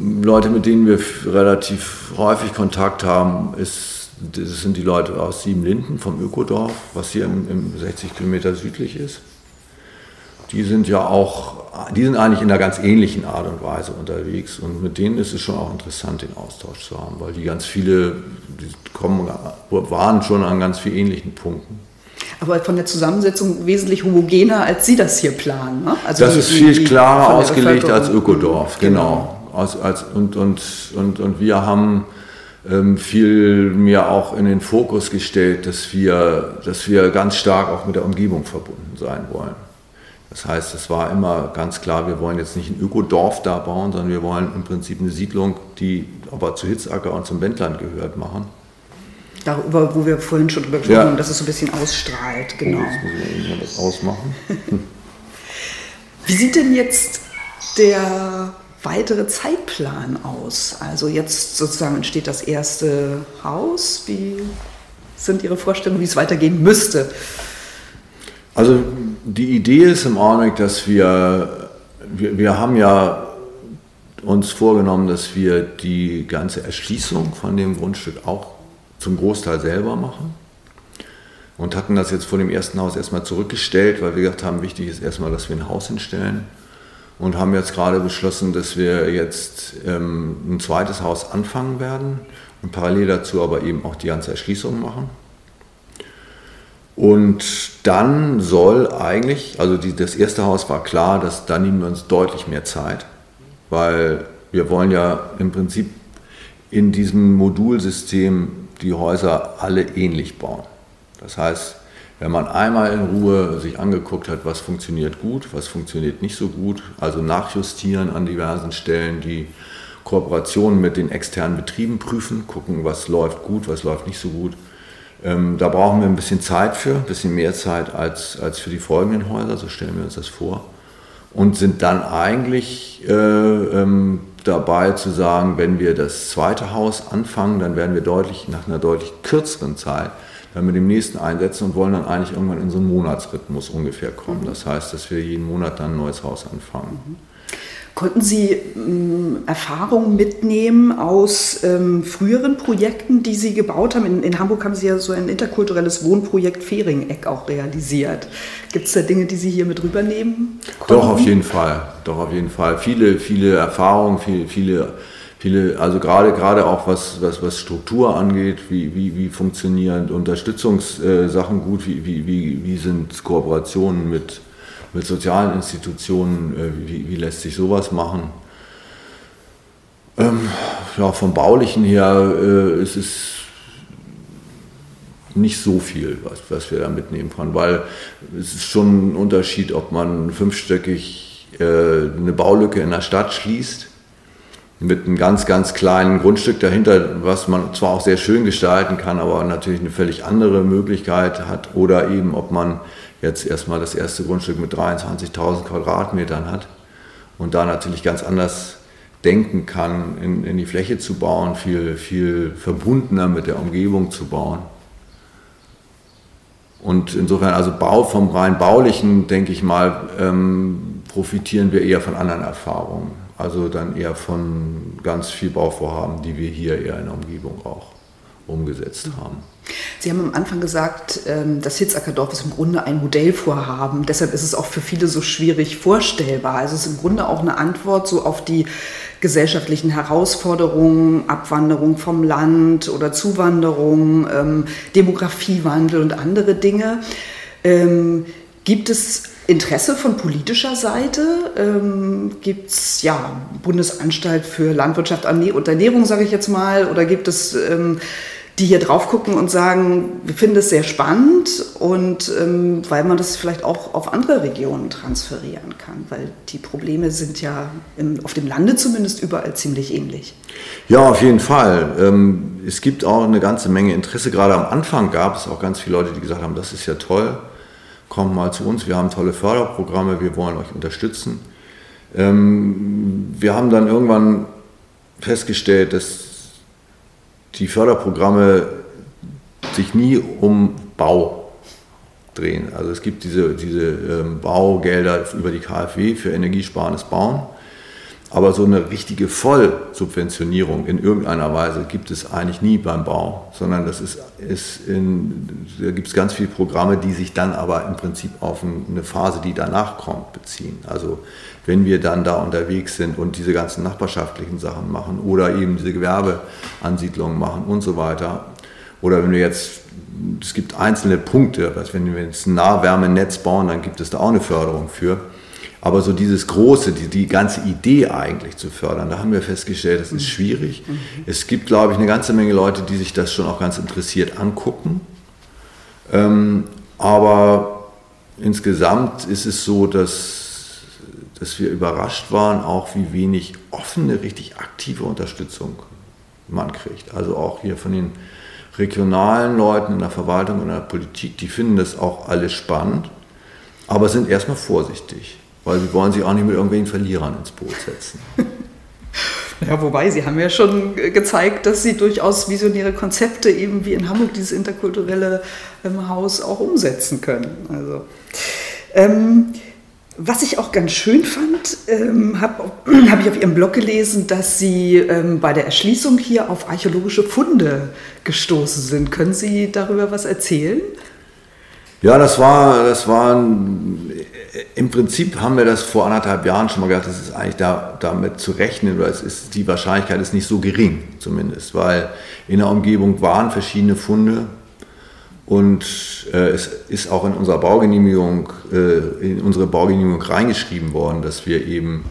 Leute, mit denen wir relativ häufig Kontakt haben, ist, das sind die Leute aus Siebenlinden vom Ökodorf, was hier im, im 60 Kilometer südlich ist. Die sind ja auch, die sind eigentlich in einer ganz ähnlichen Art und Weise unterwegs und mit denen ist es schon auch interessant, den Austausch zu haben, weil die ganz viele, die kommen, waren schon an ganz vielen ähnlichen Punkten. Aber von der Zusammensetzung wesentlich homogener, als Sie das hier planen. Ne? Also das die, ist viel klarer ausgelegt als Ökodorf, genau. genau aus, als, und, und, und, und wir haben ähm, viel mehr auch in den Fokus gestellt, dass wir, dass wir ganz stark auch mit der Umgebung verbunden sein wollen. Das heißt, es war immer ganz klar, wir wollen jetzt nicht ein Ökodorf da bauen, sondern wir wollen im Prinzip eine Siedlung, die aber zu Hitzacker und zum Wendland gehört, machen. Darüber, wo wir vorhin schon drüber gesprochen ja. haben, dass es so ein bisschen ausstrahlt, genau. Jetzt muss ich das ausmachen. Wie sieht denn jetzt der weitere Zeitplan aus? Also jetzt sozusagen entsteht das erste Haus. Wie sind Ihre Vorstellungen, wie es weitergehen müsste? Also die Idee ist im Augenblick, dass wir, wir, wir haben ja uns vorgenommen, dass wir die ganze Erschließung von dem Grundstück auch zum Großteil selber machen. Und hatten das jetzt vor dem ersten Haus erstmal zurückgestellt, weil wir gesagt haben, wichtig ist erstmal, dass wir ein Haus hinstellen und haben jetzt gerade beschlossen, dass wir jetzt ähm, ein zweites Haus anfangen werden und parallel dazu aber eben auch die ganze Erschließung machen. Und dann soll eigentlich, also die, das erste Haus war klar, dass da nehmen wir uns deutlich mehr Zeit, weil wir wollen ja im Prinzip in diesem Modulsystem die Häuser alle ähnlich bauen. Das heißt, Wenn man einmal in Ruhe sich angeguckt hat, was funktioniert gut, was funktioniert nicht so gut, also nachjustieren an diversen Stellen, die Kooperationen mit den externen Betrieben prüfen, gucken, was läuft gut, was läuft nicht so gut. Ähm, da brauchen wir ein bisschen Zeit für, ein bisschen mehr Zeit als, als für die folgenden Häuser, so stellen wir uns das vor. Und sind dann eigentlich äh, ähm, dabei zu sagen, wenn wir das zweite Haus anfangen, dann werden wir deutlich nach einer deutlich kürzeren Zeit dann mit dem nächsten einsetzen und wollen dann eigentlich irgendwann in so einen Monatsrhythmus ungefähr kommen. Das heißt, dass wir jeden Monat dann ein neues Haus anfangen. Konnten Sie ähm, Erfahrungen mitnehmen aus ähm, früheren Projekten, die Sie gebaut haben? In, in, Hamburg haben Sie ja so ein interkulturelles Wohnprojekt Fehringeck auch realisiert. Gibt es da Dinge, die Sie hier mit rübernehmen? Konnten? Doch, auf jeden Fall. Doch, auf jeden Fall. Viele, viele Erfahrungen, viele, viele viele, also gerade, gerade auch was, was, was Struktur angeht, wie, wie, wie funktionieren Unterstützungssachen gut, wie, wie, wie, wie sind Kooperationen mit, mit sozialen Institutionen, äh, wie, wie lässt sich sowas machen. Ähm, ja, vom Baulichen her äh, ist es nicht so viel, was, was wir da mitnehmen können, weil es ist schon ein Unterschied, ob man fünfstöckig äh, eine Baulücke in der Stadt schließt mit einem ganz, ganz kleinen Grundstück dahinter, was man zwar auch sehr schön gestalten kann, aber natürlich eine völlig andere Möglichkeit hat. Oder eben, ob man jetzt erstmal das erste Grundstück mit 23.000 Quadratmetern hat und da natürlich ganz anders denken kann, in, in die Fläche zu bauen, viel, viel verbundener mit der Umgebung zu bauen. Und insofern, also Bau vom rein baulichen, denke ich mal, ähm, profitieren wir eher von anderen Erfahrungen. Also dann eher von ganz viel Bauvorhaben, die wir hier eher in der Umgebung auch umgesetzt haben. Sie haben am Anfang gesagt, ähm, das Hitzackerdorf ist im Grunde ein Modellvorhaben. Deshalb ist es auch für viele so schwierig vorstellbar. Also es ist im Grunde auch eine Antwort so auf die gesellschaftlichen Herausforderungen, Abwanderung vom Land oder Zuwanderung, ähm, Demografiewandel und andere Dinge. Ähm, gibt es Interesse von politischer Seite ähm, gibt es ja Bundesanstalt für Landwirtschaft und Ernährung, sage ich jetzt mal, oder gibt es ähm, die hier drauf gucken und sagen, wir finden es sehr spannend und ähm, weil man das vielleicht auch auf andere Regionen transferieren kann, weil die Probleme sind ja im, auf dem Lande zumindest überall ziemlich ähnlich. Ja, auf jeden Fall. Ähm, es gibt auch eine ganze Menge Interesse. Gerade am Anfang gab es auch ganz viele Leute, die gesagt haben, das ist ja toll kommt mal zu uns, wir haben tolle Förderprogramme, wir wollen euch unterstützen. Ähm, wir haben dann irgendwann festgestellt, dass die Förderprogramme sich nie um Bau drehen. Also es gibt diese, diese ähm, Baugelder über die KfW für energiesparendes Bauen. Aber so eine richtige Vollsubventionierung in irgendeiner Weise gibt es eigentlich nie beim Bau, sondern das ist, ist in, da gibt es ganz viele Programme, die sich dann aber im Prinzip auf eine Phase, die danach kommt, beziehen. Also wenn wir dann da unterwegs sind und diese ganzen nachbarschaftlichen Sachen machen oder eben diese Gewerbeansiedlungen machen und so weiter. Oder wenn wir jetzt, es gibt einzelne Punkte, wenn wir jetzt ein Nahwärmenetz bauen, dann gibt es da auch eine Förderung für. Aber so dieses Große, die, die ganze Idee eigentlich zu fördern, da haben wir festgestellt, das ist mhm. schwierig. Mhm. Es gibt, glaube ich, eine ganze Menge Leute, die sich das schon auch ganz interessiert angucken. Ähm, aber insgesamt ist es so, dass, dass wir überrascht waren, auch wie wenig offene, richtig aktive Unterstützung man kriegt. Also auch hier von den regionalen Leuten in der Verwaltung und in der Politik, die finden das auch alles spannend, aber sind erstmal vorsichtig weil sie wollen sich auch nicht mit irgendwelchen Verlierern ins Boot setzen. Ja, wobei, Sie haben ja schon gezeigt, dass Sie durchaus visionäre Konzepte, eben wie in Hamburg dieses interkulturelle ähm, Haus, auch umsetzen können. Also, ähm, was ich auch ganz schön fand, ähm, habe hab ich auf Ihrem Blog gelesen, dass Sie ähm, bei der Erschließung hier auf archäologische Funde gestoßen sind. Können Sie darüber was erzählen? Ja, das war, das war ein, im Prinzip haben wir das vor anderthalb Jahren schon mal gedacht, es ist eigentlich da, damit zu rechnen, oder es ist, die Wahrscheinlichkeit ist nicht so gering zumindest, weil in der Umgebung waren verschiedene Funde und äh, es ist auch in unserer Baugenehmigung, äh, in unsere Baugenehmigung reingeschrieben worden, dass wir eben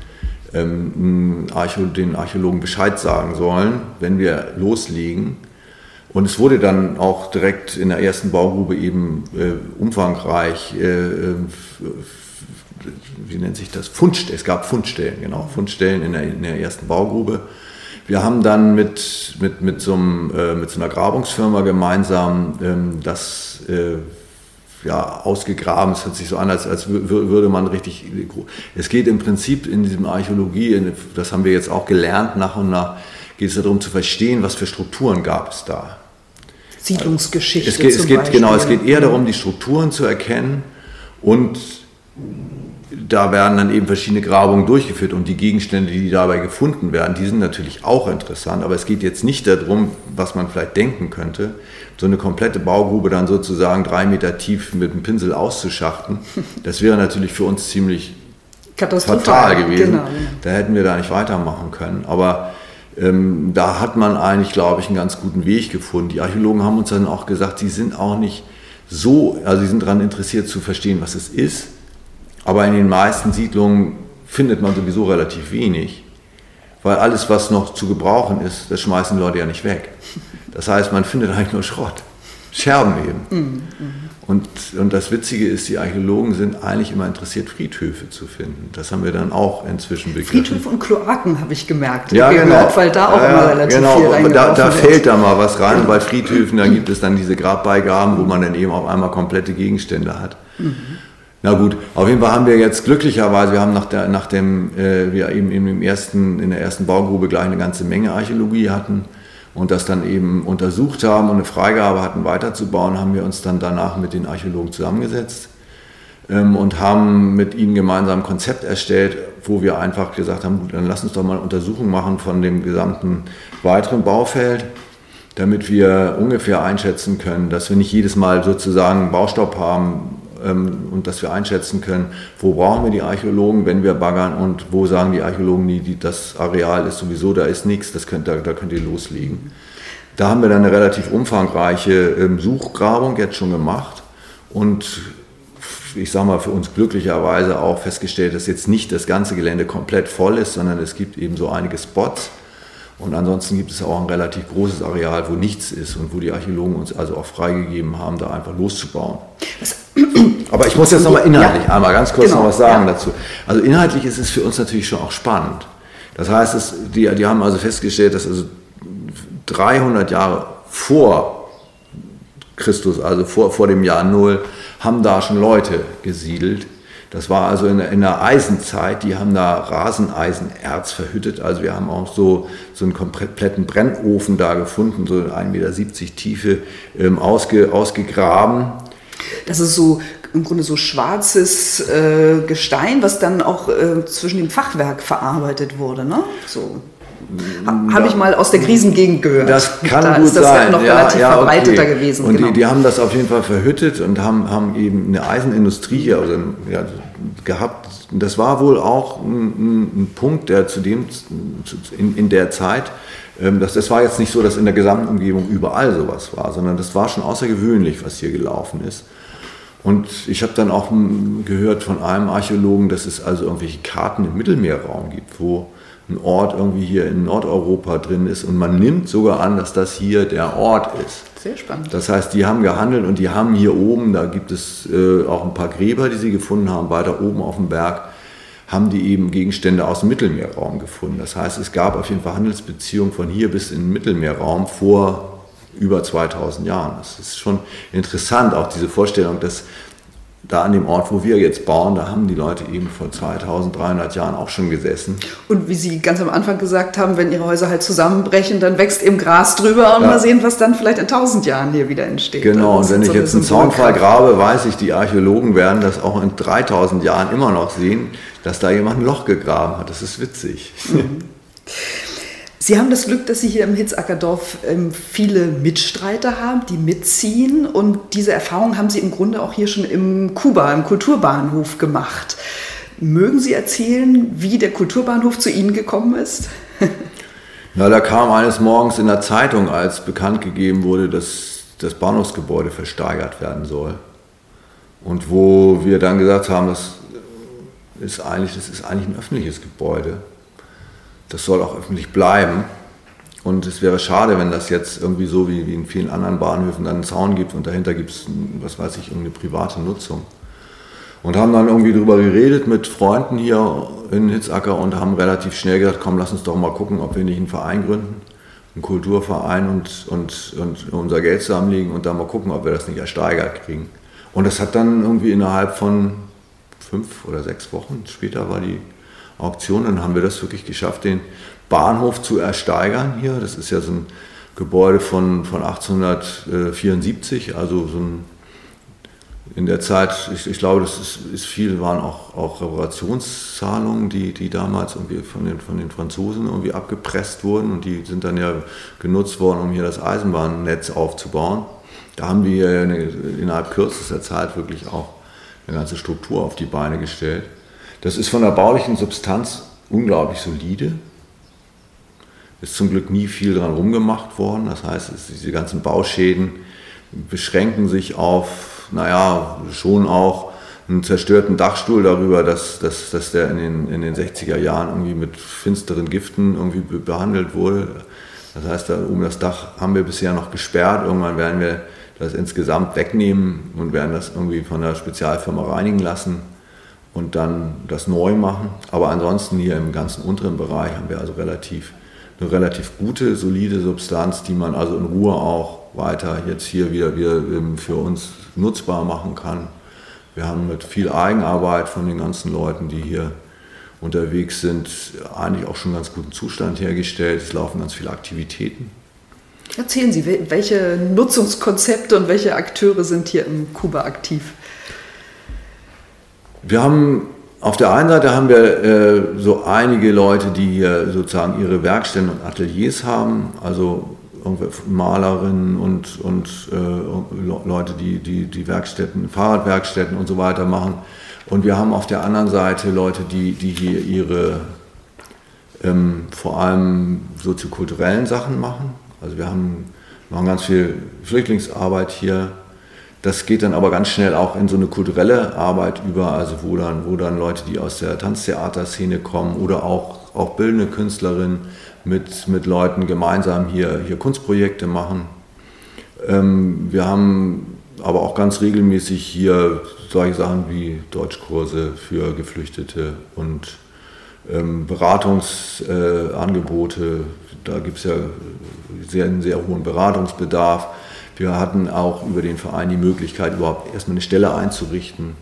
ähm, Archäo, den Archäologen Bescheid sagen sollen, wenn wir loslegen, Und es wurde dann auch direkt in der ersten Baugrube eben äh, umfangreich, äh, äh wie nennt sich das? Fundstellen. Es gab Fundstellen, genau, Fundstellen in der, in der ersten Baugrube. Wir haben dann mit, mit, mit, so, einem, äh, mit so einer Grabungsfirma gemeinsam ähm, das äh, ja, ausgegraben. Es hört sich so an, als, als würde man richtig. Es geht im Prinzip in diesem Archäologie, das haben wir jetzt auch gelernt nach und nach, geht es darum zu verstehen, was für Strukturen gab es da. Siedlungsgeschichte. Es geht, es geht genau, es geht eher darum, die Strukturen zu erkennen und da werden dann eben verschiedene Grabungen durchgeführt und die Gegenstände, die dabei gefunden werden, die sind natürlich auch interessant, aber es geht jetzt nicht darum, was man vielleicht denken könnte, so eine komplette Baugrube dann sozusagen drei Meter tief mit einem Pinsel auszuschachten. Das wäre natürlich für uns ziemlich fatal gewesen. Genau. Da hätten wir da nicht weitermachen können. Aber ähm, da hat man eigentlich, glaube ich, einen ganz guten Weg gefunden. Die Archäologen haben uns dann auch gesagt, sie sind auch nicht so, also sie sind daran interessiert zu verstehen, was es ist aber in den meisten Siedlungen findet man sowieso relativ wenig, weil alles, was noch zu gebrauchen ist, das schmeißen die Leute ja nicht weg. Das heißt, man findet eigentlich nur Schrott. Scherben eben. Mhm. Und, und das Witzige ist, die Archäologen sind eigentlich immer interessiert, Friedhöfe zu finden. Das haben wir dann auch inzwischen begriffen. Friedhöfe und Kloaken habe ich gemerkt. Ja, genau. Weil da auch ja, immer relativ genau. viel da, da fällt da mal was rein. Bei Friedhöfen, da gibt es dann diese Grabbeigaben, wo man dann eben auf einmal komplette Gegenstände hat. Mhm. Na gut, auf jeden Fall haben wir jetzt glücklicherweise, wir haben nach, der, nach dem, äh, wir eben im ersten, in der ersten Baugrube gleich eine ganze Menge Archäologie hatten und das dann eben untersucht haben und eine Freigabe hatten weiterzubauen, haben wir uns dann danach mit den Archäologen zusammengesetzt ähm, und haben mit ihnen gemeinsam ein Konzept erstellt, wo wir einfach gesagt haben, gut, dann lass uns doch mal eine Untersuchung machen von dem gesamten weiteren Baufeld damit wir ungefähr einschätzen können, dass wir nicht jedes Mal sozusagen Baustopp haben, ähm, und dass wir einschätzen können, wo brauchen wir die Archäologen, wenn wir baggern und wo sagen die Archäologen, die, die, das Areal ist sowieso, da ist nichts, das könnt, da, da könnt ihr loslegen. Da haben wir dann eine relativ umfangreiche ähm, Suchgrabung jetzt schon gemacht und ich sage mal, für uns glücklicherweise auch festgestellt, dass jetzt nicht das ganze Gelände komplett voll ist, sondern es gibt eben so einige Spots. Und ansonsten gibt es auch ein relativ großes Areal, wo nichts ist und wo die Archäologen uns also auch freigegeben haben, da einfach loszubauen. Was aber ich muss jetzt nochmal inhaltlich ja. einmal ganz kurz genau. noch was sagen ja. dazu. Also inhaltlich ist es für uns natürlich schon auch spannend. Das heißt, es, die, die haben also festgestellt, dass also 300 Jahre vor Christus, also vor, vor dem Jahr Null, haben da schon Leute gesiedelt. Das war also in in der Eisenzeit, die haben da Raseneisenerz verhüttet. Also wir haben auch so, so einen kompletten Brennofen da gefunden, so 1,70 Meter Tiefe ähm, ausge, ausgegraben das ist so im Grunde so schwarzes äh, Gestein, was dann auch äh, zwischen dem Fachwerk verarbeitet wurde. Ne? So. Ha, Habe ich mal aus der Krisengegend gehört. Das kann da gut ist das sein. noch ja, relativ ja, verbreiteter okay. gewesen. Und genau. die, die, haben das auf jeden Fall verhüttet und haben, haben eben eine Eisenindustrie hier also, ja, gehabt. Das war wohl auch ein, ein Punkt, der zu dem, in, in der Zeit, ähm, das, das war jetzt nicht so, dass in der gesamten Umgebung überall sowas war, sondern das war schon außergewöhnlich, was hier gelaufen ist. Und ich habe dann auch gehört von einem Archäologen, dass es also irgendwelche Karten im Mittelmeerraum gibt, wo ein Ort irgendwie hier in Nordeuropa drin ist und man nimmt sogar an, dass das hier der Ort ist. Sehr spannend. Das heißt, die haben gehandelt und die haben hier oben, da gibt es äh, auch ein paar Gräber, die sie gefunden haben, weiter oben auf dem Berg, haben die eben Gegenstände aus dem Mittelmeerraum gefunden. Das heißt, es gab auf jeden Fall Handelsbeziehungen von hier bis in den Mittelmeerraum vor über 2000 Jahren. Das ist schon interessant, auch diese Vorstellung, dass da an dem Ort, wo wir jetzt bauen, da haben die Leute eben vor 2300 Jahren auch schon gesessen. Und wie Sie ganz am Anfang gesagt haben, wenn Ihre Häuser halt zusammenbrechen, dann wächst eben Gras drüber und ja. mal sehen, was dann vielleicht in 1000 Jahren hier wieder entsteht. Genau, und wenn ich so jetzt einen Zaunfall grabe, weiß ich, die Archäologen werden das auch in 3000 Jahren immer noch sehen, dass da jemand ein Loch gegraben hat. Das ist witzig. Mhm. Sie haben das Glück, dass Sie hier im Hitzackerdorf ähm, viele Mitstreiter haben, die mitziehen. Und diese Erfahrung haben Sie im Grunde auch hier schon im Kuba, im Kulturbahnhof gemacht. Mögen Sie erzählen, wie der Kulturbahnhof zu Ihnen gekommen ist? ja, da kam eines Morgens in der Zeitung, als bekannt gegeben wurde, dass das Bahnhofsgebäude versteigert werden soll. Und wo wir dann gesagt haben, das ist eigentlich, das ist eigentlich ein öffentliches Gebäude das soll auch öffentlich bleiben. Und es wäre schade, wenn das jetzt irgendwie so wie, wie in vielen anderen Bahnhöfen dann einen Zaun gibt und dahinter gibt es, was weiß ich, irgendeine private Nutzung. Und haben dann irgendwie darüber geredet mit Freunden hier in Hitzacker und haben relativ schnell gesagt, komm, lass uns doch mal gucken, ob wir nicht einen Verein gründen, einen Kulturverein und, und, und unser Geld zusammenlegen und dann mal gucken, ob wir das nicht ersteigert kriegen. Und das hat dann irgendwie innerhalb von fünf oder sechs Wochen, später war die Auktion, dann haben wir das wirklich geschafft, den Bahnhof zu ersteigern hier. Das ist ja so ein Gebäude von, von 1874, also so ein in der Zeit, ich, ich glaube, das ist, ist, viel, waren auch, auch Reparationszahlungen, die, die damals irgendwie von den, von den Franzosen irgendwie abgepresst wurden und die sind dann ja genutzt worden, um hier das Eisenbahnnetz aufzubauen. Da haben wir innerhalb kürzester Zeit wirklich auch eine ganze Struktur auf die Beine gestellt. Das ist von der baulichen Substanz unglaublich solide. Ist zum Glück nie viel dran rumgemacht worden. Das heißt, diese ganzen Bauschäden beschränken sich auf naja, schon auch einen zerstörten Dachstuhl darüber, dass, dass, dass der in den, in den 60er Jahren irgendwie mit finsteren Giften irgendwie behandelt wurde. Das heißt, da oben das Dach haben wir bisher noch gesperrt. Irgendwann werden wir das insgesamt wegnehmen und werden das irgendwie von der Spezialfirma reinigen lassen und dann das neu machen. Aber ansonsten hier im ganzen unteren Bereich haben wir also relativ, eine relativ gute, solide Substanz, die man also in Ruhe auch weiter jetzt hier wieder, wieder für uns nutzbar machen kann. Wir haben mit viel Eigenarbeit von den ganzen Leuten, die hier unterwegs sind, eigentlich auch schon ganz guten Zustand hergestellt. Es laufen ganz viele Aktivitäten. Erzählen Sie, welche Nutzungskonzepte und welche Akteure sind hier im Kuba aktiv? Wir haben auf der einen Seite haben wir äh, so einige Leute, die hier sozusagen ihre Werkstätten und Ateliers haben, also Malerinnen und, und äh, Leute, die, die die Werkstätten, Fahrradwerkstätten und so weiter machen. Und wir haben auf der anderen Seite Leute, die, die hier ihre ähm, vor allem soziokulturellen Sachen machen. Also wir haben, machen ganz viel Flüchtlingsarbeit hier. Das geht dann aber ganz schnell auch in so eine kulturelle Arbeit über, also wo dann, wo dann Leute, die aus der Tanztheaterszene kommen oder auch, auch bildende Künstlerinnen, mit, mit Leuten gemeinsam hier, hier Kunstprojekte machen. Ähm, wir haben aber auch ganz regelmäßig hier solche Sachen wie Deutschkurse für Geflüchtete und ähm, Beratungsangebote. Äh, da gibt es ja sehr, einen sehr hohen Beratungsbedarf. Wir hatten auch über den Verein die Möglichkeit, überhaupt erstmal eine Stelle einzurichten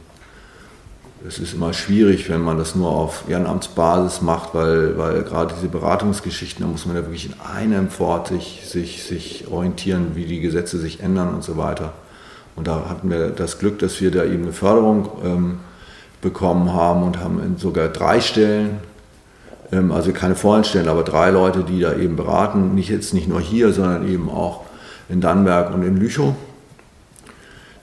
es ist immer schwierig, wenn man das nur auf Ehrenamtsbasis macht, weil, weil gerade diese Beratungsgeschichten, da muss man ja wirklich in einem Wort sich, sich, sich orientieren, wie die Gesetze sich ändern und so weiter. Und da hatten wir das Glück, dass wir da eben eine Förderung ähm, bekommen haben und haben sogar drei Stellen, ähm, also keine vollen Stellen, aber drei Leute, die da eben beraten, nicht jetzt nicht nur hier, sondern eben auch in Dannenberg und in Lüchow.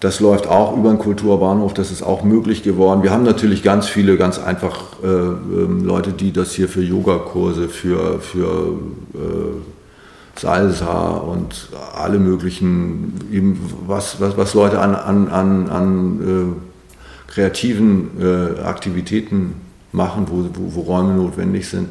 Das läuft auch über den Kulturbahnhof, das ist auch möglich geworden. Wir haben natürlich ganz viele, ganz einfach äh, äh, Leute, die das hier für Yogakurse, für, für äh, Salsa und alle möglichen, eben was, was, was Leute an, an, an, an äh, kreativen äh, Aktivitäten machen, wo, wo, wo, Räume notwendig sind.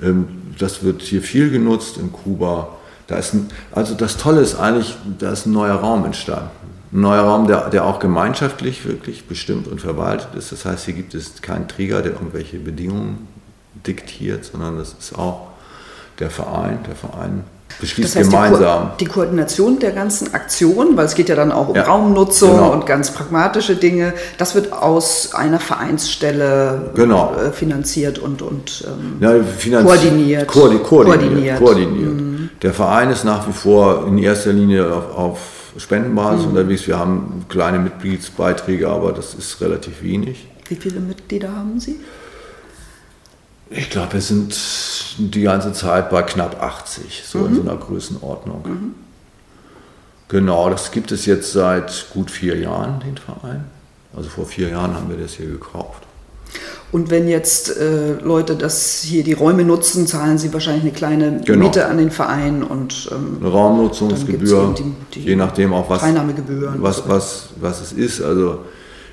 Ähm, das wird hier viel genutzt in Kuba. Da ist ein, also das Tolle ist eigentlich, da ist ein neuer Raum entstanden ein neuer Raum, der, der auch gemeinschaftlich wirklich bestimmt und verwaltet ist. Das heißt, hier gibt es keinen Träger, der irgendwelche Bedingungen diktiert, sondern das ist auch der Verein. Der Verein beschließt das heißt, gemeinsam. Die, Ko die, Koordination der ganzen Aktion, weil es geht ja dann auch um ja, Raumnutzung genau. und ganz pragmatische Dinge, das wird aus einer Vereinsstelle genau. Äh, finanziert und, und ähm, ja, koordiniert. Koordi koordiniert. koordiniert. koordiniert. Der Verein ist nach wie vor in erster Linie auf, auf Spendenbasis mhm. unterwegs. Wir haben kleine Mitgliedsbeiträge, aber das ist relativ wenig. Wie viele Mitglieder haben Sie? Ich glaube, wir sind die ganze Zeit bei knapp 80, so mhm. in so einer Größenordnung. Mhm. Genau, das gibt es jetzt seit gut vier Jahren, den Verein. Also vor vier Jahren haben wir das hier gekauft. Und wenn jetzt äh, Leute das hier die Räume nutzen, zahlen sie wahrscheinlich eine kleine genau. Miete an den Verein und ähm, eine Raumnutzungsgebühr, die, die je nachdem auch was. Was, was, was es ist. Also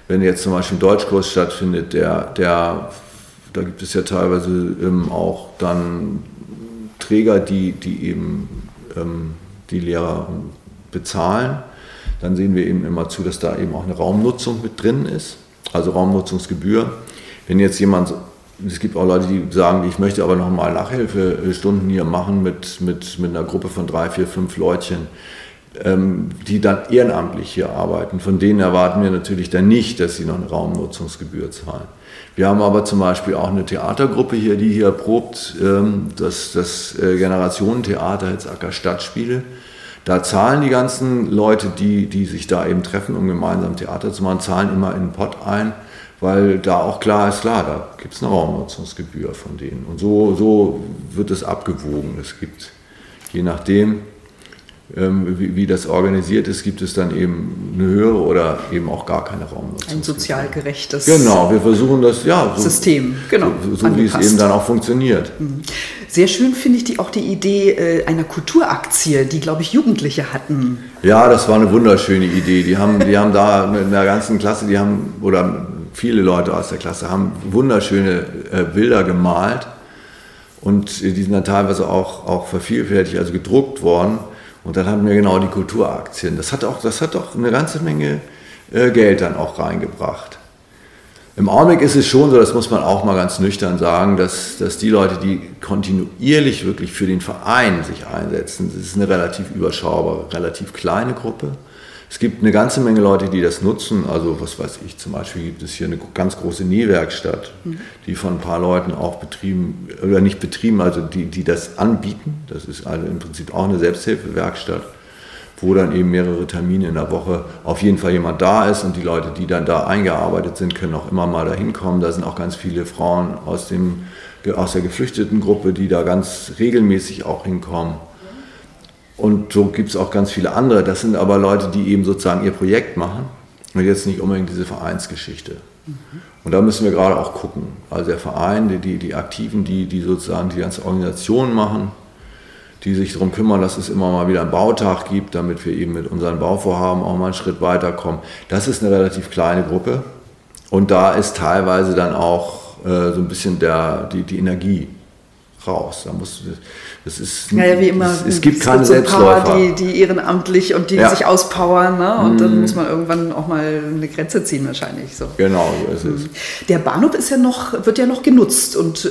wenn jetzt zum Beispiel ein Deutschkurs stattfindet, der, der, da gibt es ja teilweise ähm, auch dann Träger, die, die eben ähm, die Lehrer bezahlen. Dann sehen wir eben immer zu, dass da eben auch eine Raumnutzung mit drin ist, also Raumnutzungsgebühr. Wenn jetzt jemand, es gibt auch Leute, die sagen, ich möchte aber nochmal Nachhilfestunden hier machen mit, mit, mit einer Gruppe von drei, vier, fünf Leutchen, ähm, die dann ehrenamtlich hier arbeiten. Von denen erwarten wir natürlich dann nicht, dass sie noch eine Raumnutzungsgebühr zahlen. Wir haben aber zum Beispiel auch eine Theatergruppe hier, die hier probt, ähm, das, das äh, Generationentheater Hitzacker Stadtspiele. Da zahlen die ganzen Leute, die, die sich da eben treffen, um gemeinsam Theater zu machen, zahlen immer in den Pott ein, weil da auch klar ist, klar, da gibt es eine Raumnutzungsgebühr von denen. Und so, so wird es abgewogen. Es gibt, je nachdem, ähm, wie, wie, das organisiert ist, gibt es dann eben eine höhere oder eben auch gar keine Raumnutzung. Ein sozial gerechtes Genau, wir versuchen das, ja, so, System, genau, so, so wie es eben dann auch funktioniert. Mhm. Sehr schön finde ich die, auch die Idee äh, einer Kulturaktie, die, glaube ich, Jugendliche hatten. Ja, das war eine wunderschöne Idee. Die haben, die haben da mit einer ganzen Klasse, die haben, oder viele Leute aus der Klasse haben wunderschöne äh, Bilder gemalt und die sind dann teilweise auch, auch vervielfältigt, also gedruckt worden. Und dann hatten wir genau die Kulturaktien. Das hat auch, das hat auch eine ganze Menge äh, Geld dann auch reingebracht. Im Augenblick ist es schon so, das muss man auch mal ganz nüchtern sagen, dass, dass die Leute, die kontinuierlich wirklich für den Verein sich einsetzen, das ist eine relativ überschaubare, relativ kleine Gruppe. Es gibt eine ganze Menge Leute, die das nutzen. Also was weiß ich, zum Beispiel gibt es hier eine ganz große Nähwerkstatt, mhm. die von ein paar Leuten auch betrieben, oder nicht betrieben, also die, die das anbieten. Das ist also im Prinzip auch eine Selbsthilfewerkstatt, wo dann eben mehrere Termine in der Woche auf jeden Fall jemand da ist und die Leute, die dann da eingearbeitet sind, können auch immer mal da hinkommen. Da sind auch ganz viele Frauen aus, dem, aus der geflüchteten Gruppe, die da ganz regelmäßig auch hinkommen. Und so gibt es auch ganz viele andere. Das sind aber Leute, die eben sozusagen ihr Projekt machen und jetzt nicht unbedingt diese Vereinsgeschichte. Mhm. Und da müssen wir gerade auch gucken. Also der Verein, die, die, die Aktiven, die, die sozusagen die ganze Organisation machen, die sich darum kümmern, dass es immer mal wieder einen Bautag gibt, damit wir eben mit unseren Bauvorhaben auch mal einen Schritt weiterkommen. Das ist eine relativ kleine Gruppe. Und da ist teilweise dann auch äh, so ein bisschen der, die, die Energie raus. Da muss, das ist, ja, ja, wie immer. Es, es gibt es keine gibt so Selbstläufer. Paar, die, die ehrenamtlich und die Ja. sich auspowern. Ne? Und Mhm. dann muss man irgendwann auch mal eine Grenze ziehen wahrscheinlich. So. Genau, so ist es. Der Bahnhof ist ja noch, wird ja noch genutzt und äh,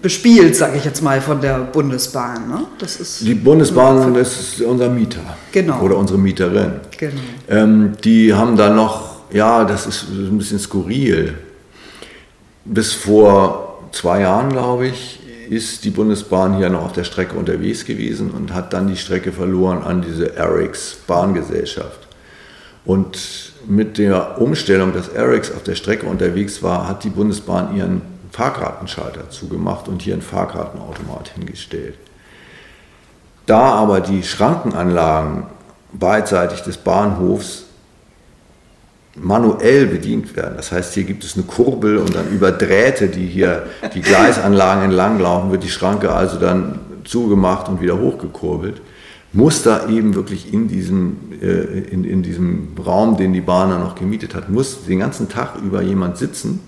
bespielt, sage ich jetzt mal, von der Bundesbahn. Ne? Das ist Die Bundesbahn ist unser Mieter. Genau. Oder unsere Mieterin. genau. Ähm, die haben dann noch, ja, das ist ein bisschen skurril. Bis vor zwei Jahren, glaube ich, ist die Bundesbahn hier noch auf der Strecke unterwegs gewesen und hat dann die Strecke verloren an diese Erics Bahngesellschaft. Und mit der Umstellung, dass Erics auf der Strecke unterwegs war, hat die Bundesbahn ihren Fahrkartenschalter zugemacht und hier einen Fahrkartenautomat hingestellt. Da aber die Schrankenanlagen beidseitig des Bahnhofs manuell bedient werden. Das heißt, hier gibt es eine Kurbel und dann über Drähte, die hier die Gleisanlagen entlang laufen, wird die Schranke also dann zugemacht und wieder hochgekurbelt. Muss da eben wirklich in diesem, äh, in, in diesem Raum, den die Bahn dann noch gemietet hat, muss den ganzen Tag über jemand sitzen,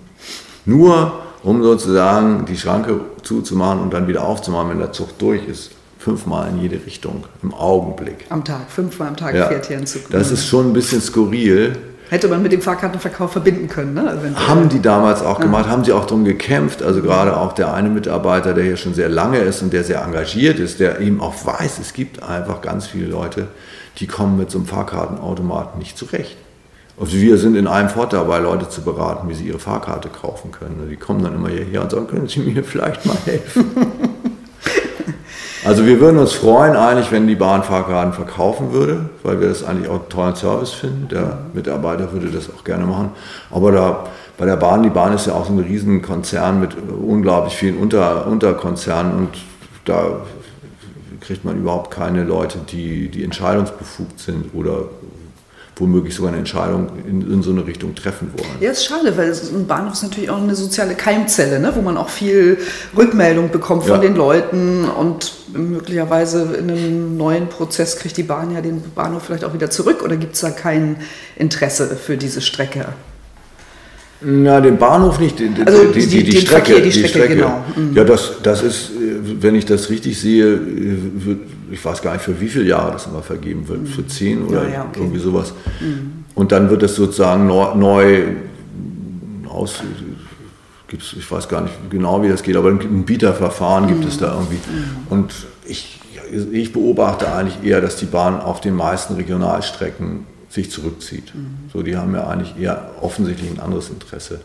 nur um sozusagen die Schranke zuzumachen und dann wieder aufzumachen, wenn der Zug durch ist. Fünfmal in jede Richtung im Augenblick. Am Tag, fünfmal am Tag Ja, fährt hier ein Zug. das ist schon ein bisschen skurril. Hätte man mit dem Fahrkartenverkauf verbinden können. Ne? Also Haben die damals auch gemacht, haben sie auch darum gekämpft. Also gerade auch der eine Mitarbeiter, der hier schon sehr lange ist und der sehr engagiert ist, der eben auch weiß, es gibt einfach ganz viele Leute, die kommen mit so einem Fahrkartenautomaten nicht zurecht. Also wir sind in einem Fort dabei, Leute zu beraten, wie sie ihre Fahrkarte kaufen können. Die kommen dann immer hierher und sagen, können Sie mir vielleicht mal helfen? Also wir würden uns freuen eigentlich, wenn die Bahn Fahrkarten verkaufen würde, weil wir das eigentlich auch einen tollen Service finden. Der Mitarbeiter würde das auch gerne machen. Aber da, bei der Bahn, die Bahn ist ja auch so ein Riesenkonzern mit unglaublich vielen Unter, Unterkonzernen und da kriegt man überhaupt keine Leute, die, die entscheidungsbefugt sind oder womöglich sogar eine Entscheidung in, in so eine Richtung treffen wollen. Ja, ist schade, weil ein Bahnhof ist natürlich auch eine soziale Keimzelle, ne? wo man auch viel Rückmeldung bekommt von Ja. den Leuten und möglicherweise in einem neuen Prozess kriegt die Bahn ja den Bahnhof vielleicht auch wieder zurück oder gibt es da kein Interesse für diese Strecke? Na, den Bahnhof nicht, die, Also die, die- die, Strecke. Verkehr, die Strecke, genau. Mhm. Ja, das, das ist, äh, wenn ich das richtig sehe, äh, ich weiß gar nicht, für wie viele Jahre das immer vergeben wird, für zehn oder Mhm. Ja, ja, okay. Mhm. irgendwie sowas. Und dann wird das sozusagen neu, neu aus, gibt's, ich weiß gar nicht genau, wie das geht, aber ein Bieterverfahren gibt es da irgendwie. Und ich, ich beobachte eigentlich eher, dass die Bahn auf den meisten Regionalstrecken sich zurückzieht. So, die haben ja eigentlich eher offensichtlich ein anderes Interesse.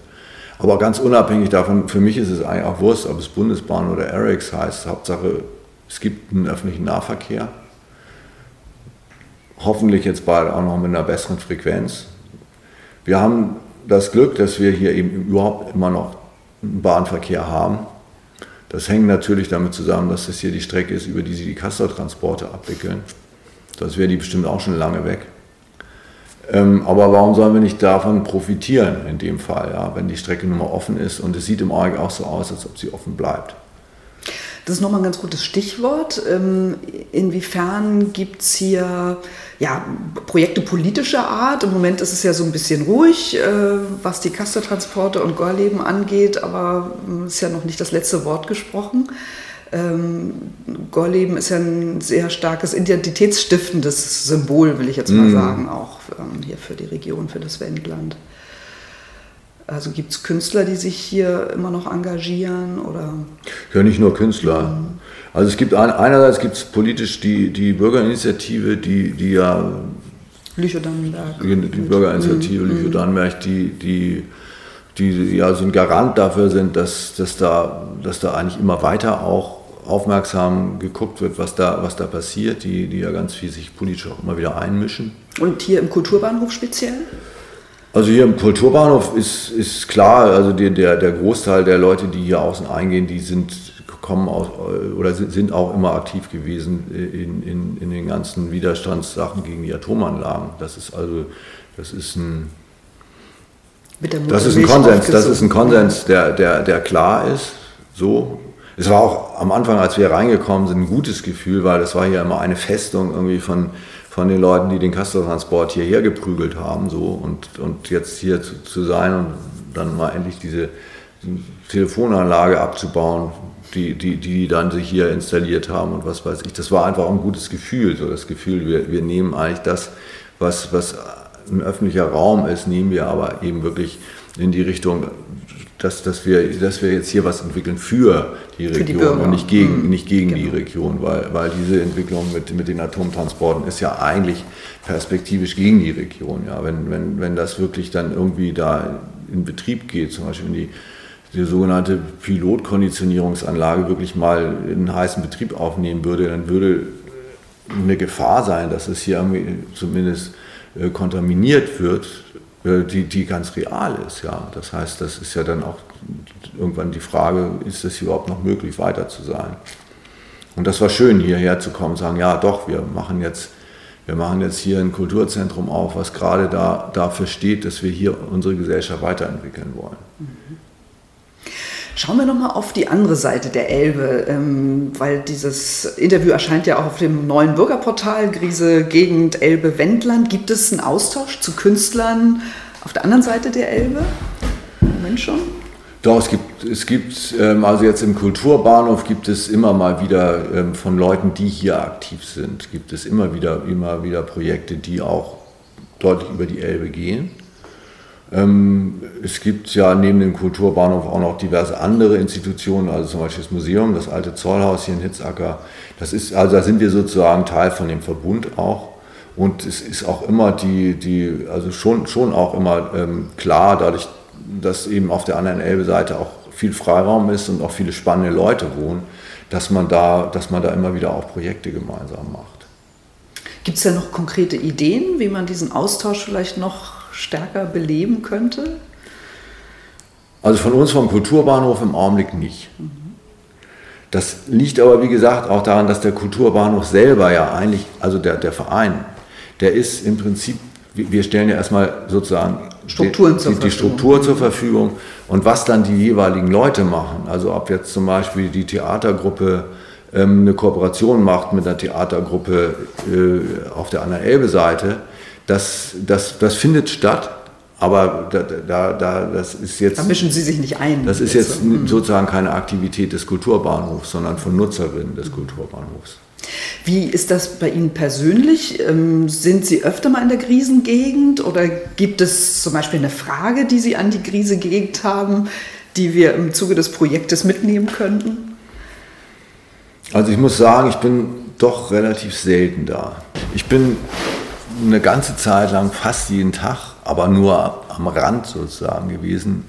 Aber ganz unabhängig davon, für mich ist es eigentlich auch Wurst, ob es Bundesbahn oder Erics heißt. Hauptsache, es gibt einen öffentlichen Nahverkehr. Hoffentlich jetzt bald auch noch mit einer besseren Frequenz. Wir haben das Glück, dass wir hier eben überhaupt immer noch einen Bahnverkehr haben. Das hängt natürlich damit zusammen, dass das hier die Strecke ist, über die sie die Castortransporte abwickeln. Das wäre die bestimmt auch schon lange weg. Ähm, aber warum sollen wir nicht davon profitieren in dem Fall, ja, wenn die Strecke nun mal offen ist und es sieht im Augenblick auch so aus, als ob sie offen bleibt. Das ist nochmal ein ganz gutes Stichwort. Ähm, Inwiefern gibt es hier ja, Projekte politischer Art? Im Moment ist es ja so ein bisschen ruhig, äh, was die Kastertransporte und Gorleben angeht, aber es ist ja noch nicht das letzte Wort gesprochen. Ähm, Gorleben ist ja ein sehr starkes identitätsstiftendes Symbol, will ich jetzt mal sagen, auch ähm, hier für die Region, für das Wendland. Also gibt es Künstler, die sich hier immer noch engagieren oder Ja, nicht nur Künstler. Also es gibt ein, einerseits gibt es politisch die, die Bürgerinitiative, die, die ja Lüchow-Dannenberg? die Bürgerinitiative Lüchow Dannenberg, die, die, die ja so ein Garant dafür sind, dass, dass, da, dass da eigentlich immer weiter auch aufmerksam geguckt wird, was da, was da passiert, die, die ja ganz viel sich politisch auch immer wieder einmischen. Und hier im Kulturbahnhof speziell? Also hier im Kulturbahnhof ist, ist klar, also die, der, der Großteil der Leute, die hier außen eingehen, die sind, kommen aus, oder sind, auch immer aktiv gewesen in, in, in den ganzen Widerstandssachen gegen die Atomanlagen. Das ist also, das ist ein, das ist ein Konsens, das ist ein Konsens, der, der, der klar ist. So. Es war auch am Anfang, als wir reingekommen sind, ein gutes Gefühl, weil es war hier immer eine Festung irgendwie von, von den Leuten, die den Castortransport hierher geprügelt haben. So. Und, und jetzt hier zu, zu sein und dann mal endlich diese Telefonanlage abzubauen, die, die, die dann sich hier installiert haben und was weiß ich. Das war einfach ein gutes Gefühl. So das Gefühl, wir, wir nehmen eigentlich das, was, was ein öffentlicher Raum ist, nehmen wir aber eben wirklich in die Richtung, dass, dass, wir, dass wir jetzt hier was entwickeln für die Für die Region und nicht gegen, Mhm. nicht gegen die Genau. Region, weil, weil diese Entwicklung mit, mit den Atomtransporten ist ja eigentlich perspektivisch gegen die Region. Ja. Wenn, wenn, wenn das wirklich dann irgendwie da in Betrieb geht, zum Beispiel wenn die, die sogenannte Pilotkonditionierungsanlage wirklich mal in heißen Betrieb aufnehmen würde, dann würde eine Gefahr sein, dass es hier zumindest äh, kontaminiert wird, die, die ganz real ist. Ja. Das heißt, das ist ja dann auch irgendwann die Frage, ist es überhaupt noch möglich, weiter zu sein? Und das war schön, hierher zu kommen sagen, ja doch, wir machen jetzt, wir machen jetzt hier ein Kulturzentrum auf, was gerade da, dafür steht, dass wir hier unsere Gesellschaft weiterentwickeln wollen. Schauen wir nochmal auf die andere Seite der Elbe, ähm, weil dieses Interview erscheint ja auch auf dem neuen Bürgerportal Grise Gegend Elbe Wendland. Gibt es einen Austausch zu Künstlern auf der anderen Seite der Elbe? Moment schon. Doch, es gibt, es gibt ähm, also jetzt im Kulturbahnhof gibt es immer mal wieder ähm, von Leuten, die hier aktiv sind, gibt es immer wieder, immer wieder Projekte, die auch deutlich über die Elbe gehen. Ähm, es gibt ja neben dem Kulturbahnhof auch noch diverse andere Institutionen, also zum Beispiel das Museum, das alte Zollhaus hier in Hitzacker. Das ist, also da sind wir sozusagen Teil von dem Verbund auch. Und es ist auch immer die, die also schon, schon auch immer ähm, klar, dadurch, dass eben auf der anderen Elbe-Seite auch viel Freiraum ist und auch viele spannende Leute wohnen, dass man da, dass man da immer wieder auch Projekte gemeinsam macht. Gibt es da noch konkrete Ideen, wie man diesen Austausch vielleicht noch stärker beleben könnte? Also von uns vom Kulturbahnhof im Augenblick nicht. Das liegt aber, wie gesagt, auch daran, dass der Kulturbahnhof selber ja eigentlich, also der, der Verein, der ist im Prinzip, wir stellen ja erstmal sozusagen Strukturen die, zur die. Struktur zur Verfügung und was dann die jeweiligen Leute machen. Also ob jetzt zum Beispiel die Theatergruppe ähm, eine Kooperation macht mit einer Theatergruppe äh, auf der anderen Elbe-Seite, das, das, das findet statt. Aber da, da, da, das ist jetzt. Da mischen Sie sich nicht ein. Das ist jetzt sozusagen keine Aktivität des Kulturbahnhofs, sondern von Nutzerinnen des Kulturbahnhofs. Wie ist das bei Ihnen persönlich? Ähm, sind Sie öfter mal in der Krisengegend oder gibt es zum Beispiel eine Frage, die Sie an die Krisengegend haben, die wir im Zuge des Projektes mitnehmen könnten? Also ich muss sagen, ich bin doch relativ selten da. Ich bin eine ganze Zeit lang fast jeden Tag, aber nur am Rand sozusagen gewesen,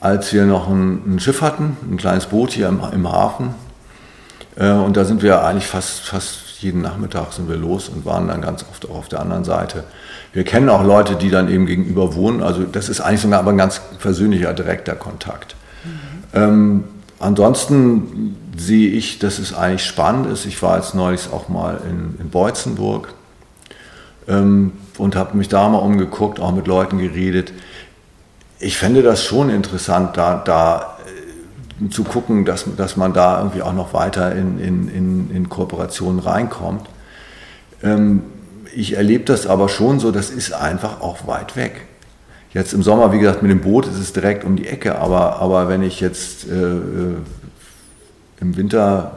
als wir noch ein, ein Schiff hatten, ein kleines Boot hier im, im Hafen. Äh, und da sind wir eigentlich fast, fast jeden Nachmittag sind wir los und waren dann ganz oft auch auf der anderen Seite. Wir kennen auch Leute, die dann eben gegenüber wohnen. Also das ist eigentlich sogar aber ein ganz persönlicher, direkter Kontakt. Mhm. Ähm, ansonsten sehe ich, dass es eigentlich spannend ist. Ich war jetzt neulich auch mal in, in Beutzenburg ähm, und habe mich da mal umgeguckt, auch mit Leuten geredet. Ich fände das schon interessant, da, da äh, zu gucken, dass, dass man da irgendwie auch noch weiter in, in, in, in Kooperationen reinkommt. Ähm, ich erlebe das aber schon so, das ist einfach auch weit weg. Jetzt im Sommer, wie gesagt, mit dem Boot ist es direkt um die Ecke, aber, aber wenn ich jetzt äh, äh im Winter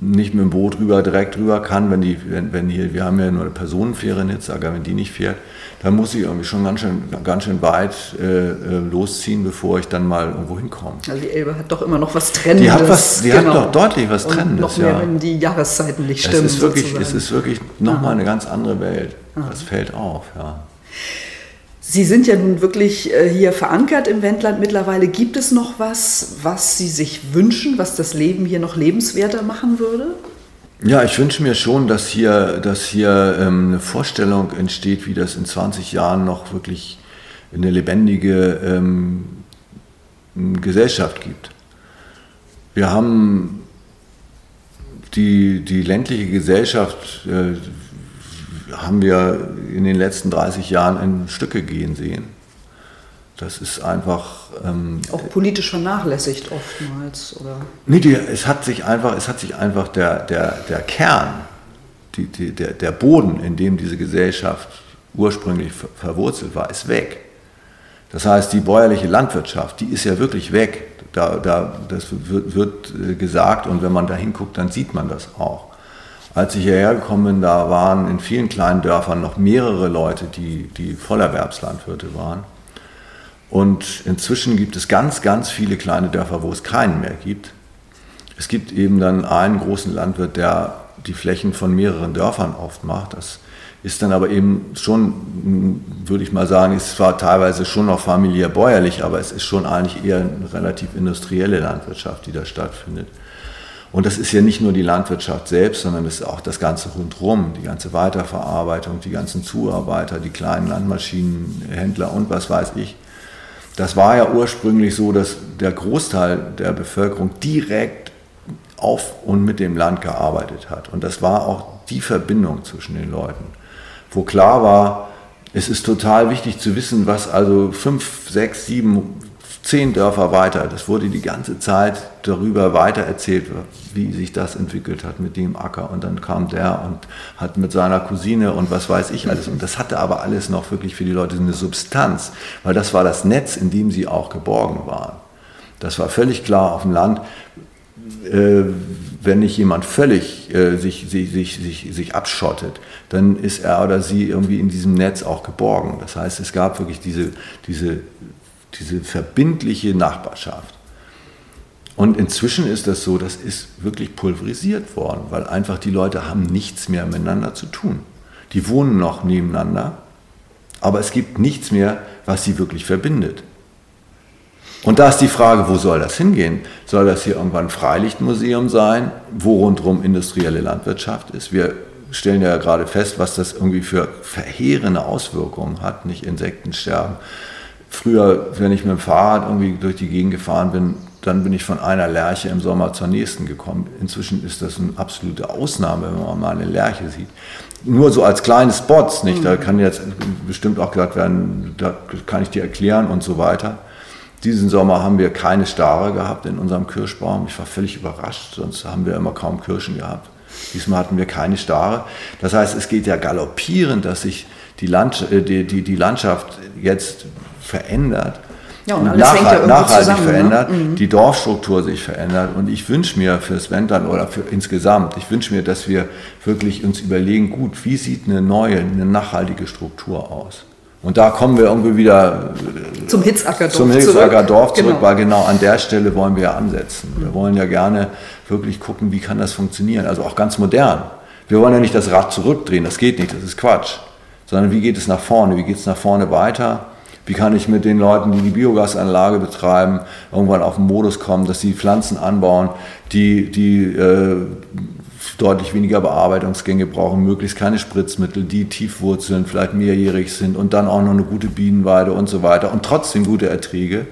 nicht mit dem Boot rüber, direkt rüber kann, wenn die, wenn, wenn hier, wir haben ja nur eine Personenfähre in Hitzacker, wenn die nicht fährt, dann muss ich irgendwie schon ganz schön, ganz schön weit äh, äh, losziehen, bevor ich dann mal irgendwo hinkomme. Also die Elbe hat doch immer noch was Trennendes. Die hat, was, die genau. hat doch deutlich was Trennendes. Und noch mehr, ja. wenn die Jahreszeiten nicht stimmen. Es ist wirklich, es ist wirklich nochmal eine ganz andere Welt. Aha. Das fällt auf, ja. Sie sind ja nun wirklich äh, hier verankert im Wendland mittlerweile. Gibt es noch was, was Sie sich wünschen, was das Leben hier noch lebenswerter machen würde? Ja, ich wünsche mir schon, dass hier, dass hier ähm, eine Vorstellung entsteht, wie das in 20 Jahren noch wirklich eine lebendige ähm, Gesellschaft gibt. Wir haben die, die ländliche Gesellschaft, äh, haben wir in den letzten 30 Jahren in Stücke gehen sehen. Das ist einfach. Ähm, auch politisch vernachlässigt oftmals, oder? Nee, die, es hat sich einfach, es hat sich einfach der, der, der Kern, die, die, der, der Boden, in dem diese Gesellschaft ursprünglich verwurzelt war, ist weg. Das heißt, die bäuerliche Landwirtschaft, die ist ja wirklich weg. Da, da, das wird, wird äh, gesagt und wenn man da hinguckt, dann sieht man das auch. Als ich hierher gekommen bin, da waren in vielen kleinen Dörfern noch mehrere Leute, die, die Vollerwerbslandwirte waren. Und inzwischen gibt es ganz, ganz viele kleine Dörfer, wo es keinen mehr gibt. Es gibt eben dann einen großen Landwirt, der die Flächen von mehreren Dörfern oft macht. Das ist dann aber eben schon, würde ich mal sagen, ist zwar teilweise schon noch familiär bäuerlich, aber es ist schon eigentlich eher eine relativ industrielle Landwirtschaft, die da stattfindet. Und das ist ja nicht nur die Landwirtschaft selbst, sondern das ist auch das ganze rundherum, die ganze Weiterverarbeitung, die ganzen Zuarbeiter, die kleinen Landmaschinenhändler und was weiß ich. Das war ja ursprünglich so, dass der Großteil der Bevölkerung direkt auf und mit dem Land gearbeitet hat. Und das war auch die Verbindung zwischen den Leuten, wo klar war, es ist total wichtig zu wissen, was also fünf, sechs, sieben, zehn Dörfer weiter. Das wurde die ganze Zeit darüber weitererzählt, wie sich das entwickelt hat mit dem Acker. Und dann kam der und hat mit seiner Cousine und was weiß ich alles. Und das hatte aber alles noch wirklich für die Leute eine Substanz, weil das war das Netz, in dem sie auch geborgen waren. Das war völlig klar auf dem Land. Äh, wenn nicht jemand völlig äh, sich, sich, sich, sich, abschottet, dann ist er oder sie irgendwie in diesem Netz auch geborgen. Das heißt, es gab wirklich diese, diese diese verbindliche Nachbarschaft. Und inzwischen ist das so, das ist wirklich pulverisiert worden, weil einfach die Leute haben nichts mehr miteinander zu tun. Die wohnen noch nebeneinander, aber es gibt nichts mehr, was sie wirklich verbindet. Und da ist die Frage, wo soll das hingehen? Soll das hier irgendwann ein Freilichtmuseum sein, wo rundherum industrielle Landwirtschaft ist? Wir stellen ja gerade fest, was das irgendwie für verheerende Auswirkungen hat, nicht Insektensterben, Früher, wenn ich mit dem Fahrrad irgendwie durch die Gegend gefahren bin, dann bin ich von einer Lerche im Sommer zur nächsten gekommen. Inzwischen ist das eine absolute Ausnahme, wenn man mal eine Lerche sieht. Nur so als kleine Spots, nicht? Da kann jetzt bestimmt auch gesagt werden, da kann ich dir erklären und so weiter. Diesen Sommer haben wir keine Stare gehabt in unserem Kirschbaum. Ich war völlig überrascht, sonst haben wir immer kaum Kirschen gehabt. Diesmal hatten wir keine Stare. Das heißt, es geht ja galoppierend, dass sich die, Land, äh, die, die, die Landschaft jetzt verändert. Ja, und alles hängt ja nachhaltig zusammen, ne? verändert, die Dorfstruktur sich verändert. Und ich wünsche mir fürs Wendland oder für insgesamt, ich wünsche mir, dass wir wirklich uns überlegen, gut, wie sieht eine neue, eine nachhaltige Struktur aus? Und da kommen wir irgendwie wieder Zum Hitzackerdorf zum Hilfsacker Dorf zurück, Genau. weil genau an der Stelle wollen wir ja ansetzen. Wir wollen ja gerne wirklich gucken, wie kann das funktionieren. Also auch ganz modern. Wir wollen ja nicht das Rad zurückdrehen, das geht nicht, das ist Quatsch. Sondern wie geht es nach vorne, wie geht es nach vorne weiter? Wie kann ich mit den Leuten, die die Biogasanlage betreiben, irgendwann auf den Modus kommen, dass sie Pflanzen anbauen, die, die äh, deutlich weniger Bearbeitungsgänge brauchen, möglichst keine Spritzmittel, die tief wurzeln, vielleicht mehrjährig sind und dann auch noch eine gute Bienenweide und so weiter und trotzdem gute Erträge.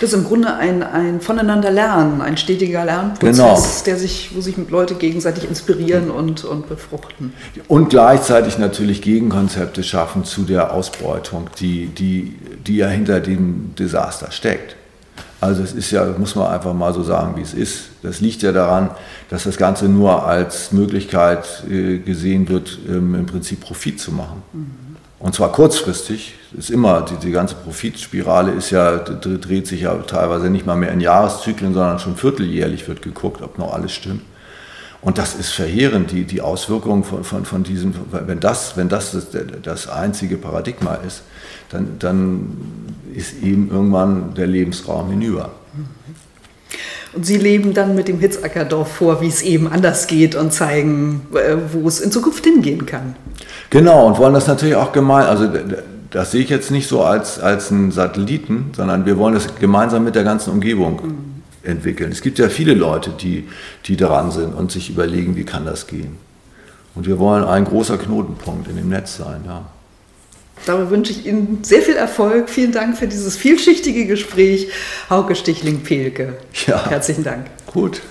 Das ist im Grunde ein, ein voneinander lernen, ein stetiger Lernprozess, Genau. der sich, wo sich Leute gegenseitig inspirieren und, und befruchten. Und gleichzeitig natürlich Gegenkonzepte schaffen zu der Ausbeutung, die, die, die ja hinter dem Desaster steckt. Also es ist ja, muss man einfach mal so sagen, wie es ist. Das liegt ja daran, dass das Ganze nur als Möglichkeit äh, gesehen wird, ähm, im Prinzip Profit zu machen. Und zwar kurzfristig. Ist immer, die, die ganze Profitspirale ist ja, dreht sich ja teilweise nicht mal mehr in Jahreszyklen, sondern schon vierteljährlich wird geguckt, ob noch alles stimmt. Und das ist verheerend, die, die Auswirkungen von, von, von diesem, wenn das, wenn das das, das einzige Paradigma ist, dann, dann ist eben irgendwann der Lebensraum hinüber. Und Sie leben dann mit dem Hitzackerdorf vor, wie es eben anders geht und zeigen, äh, wo es in Zukunft hingehen kann. Genau, und wollen das natürlich auch gemein, also das sehe ich jetzt nicht so als, als einen Satelliten, sondern wir wollen das gemeinsam mit der ganzen Umgebung entwickeln. Es gibt ja viele Leute, die, die daran sind und sich überlegen, wie kann das gehen. Und wir wollen ein großer Knotenpunkt in dem Netz sein, ja. Dabei wünsche ich Ihnen sehr viel Erfolg. Vielen Dank für dieses vielschichtige Gespräch. Hauke Stichling-Pehlke. Ja. Herzlichen Dank. Gut.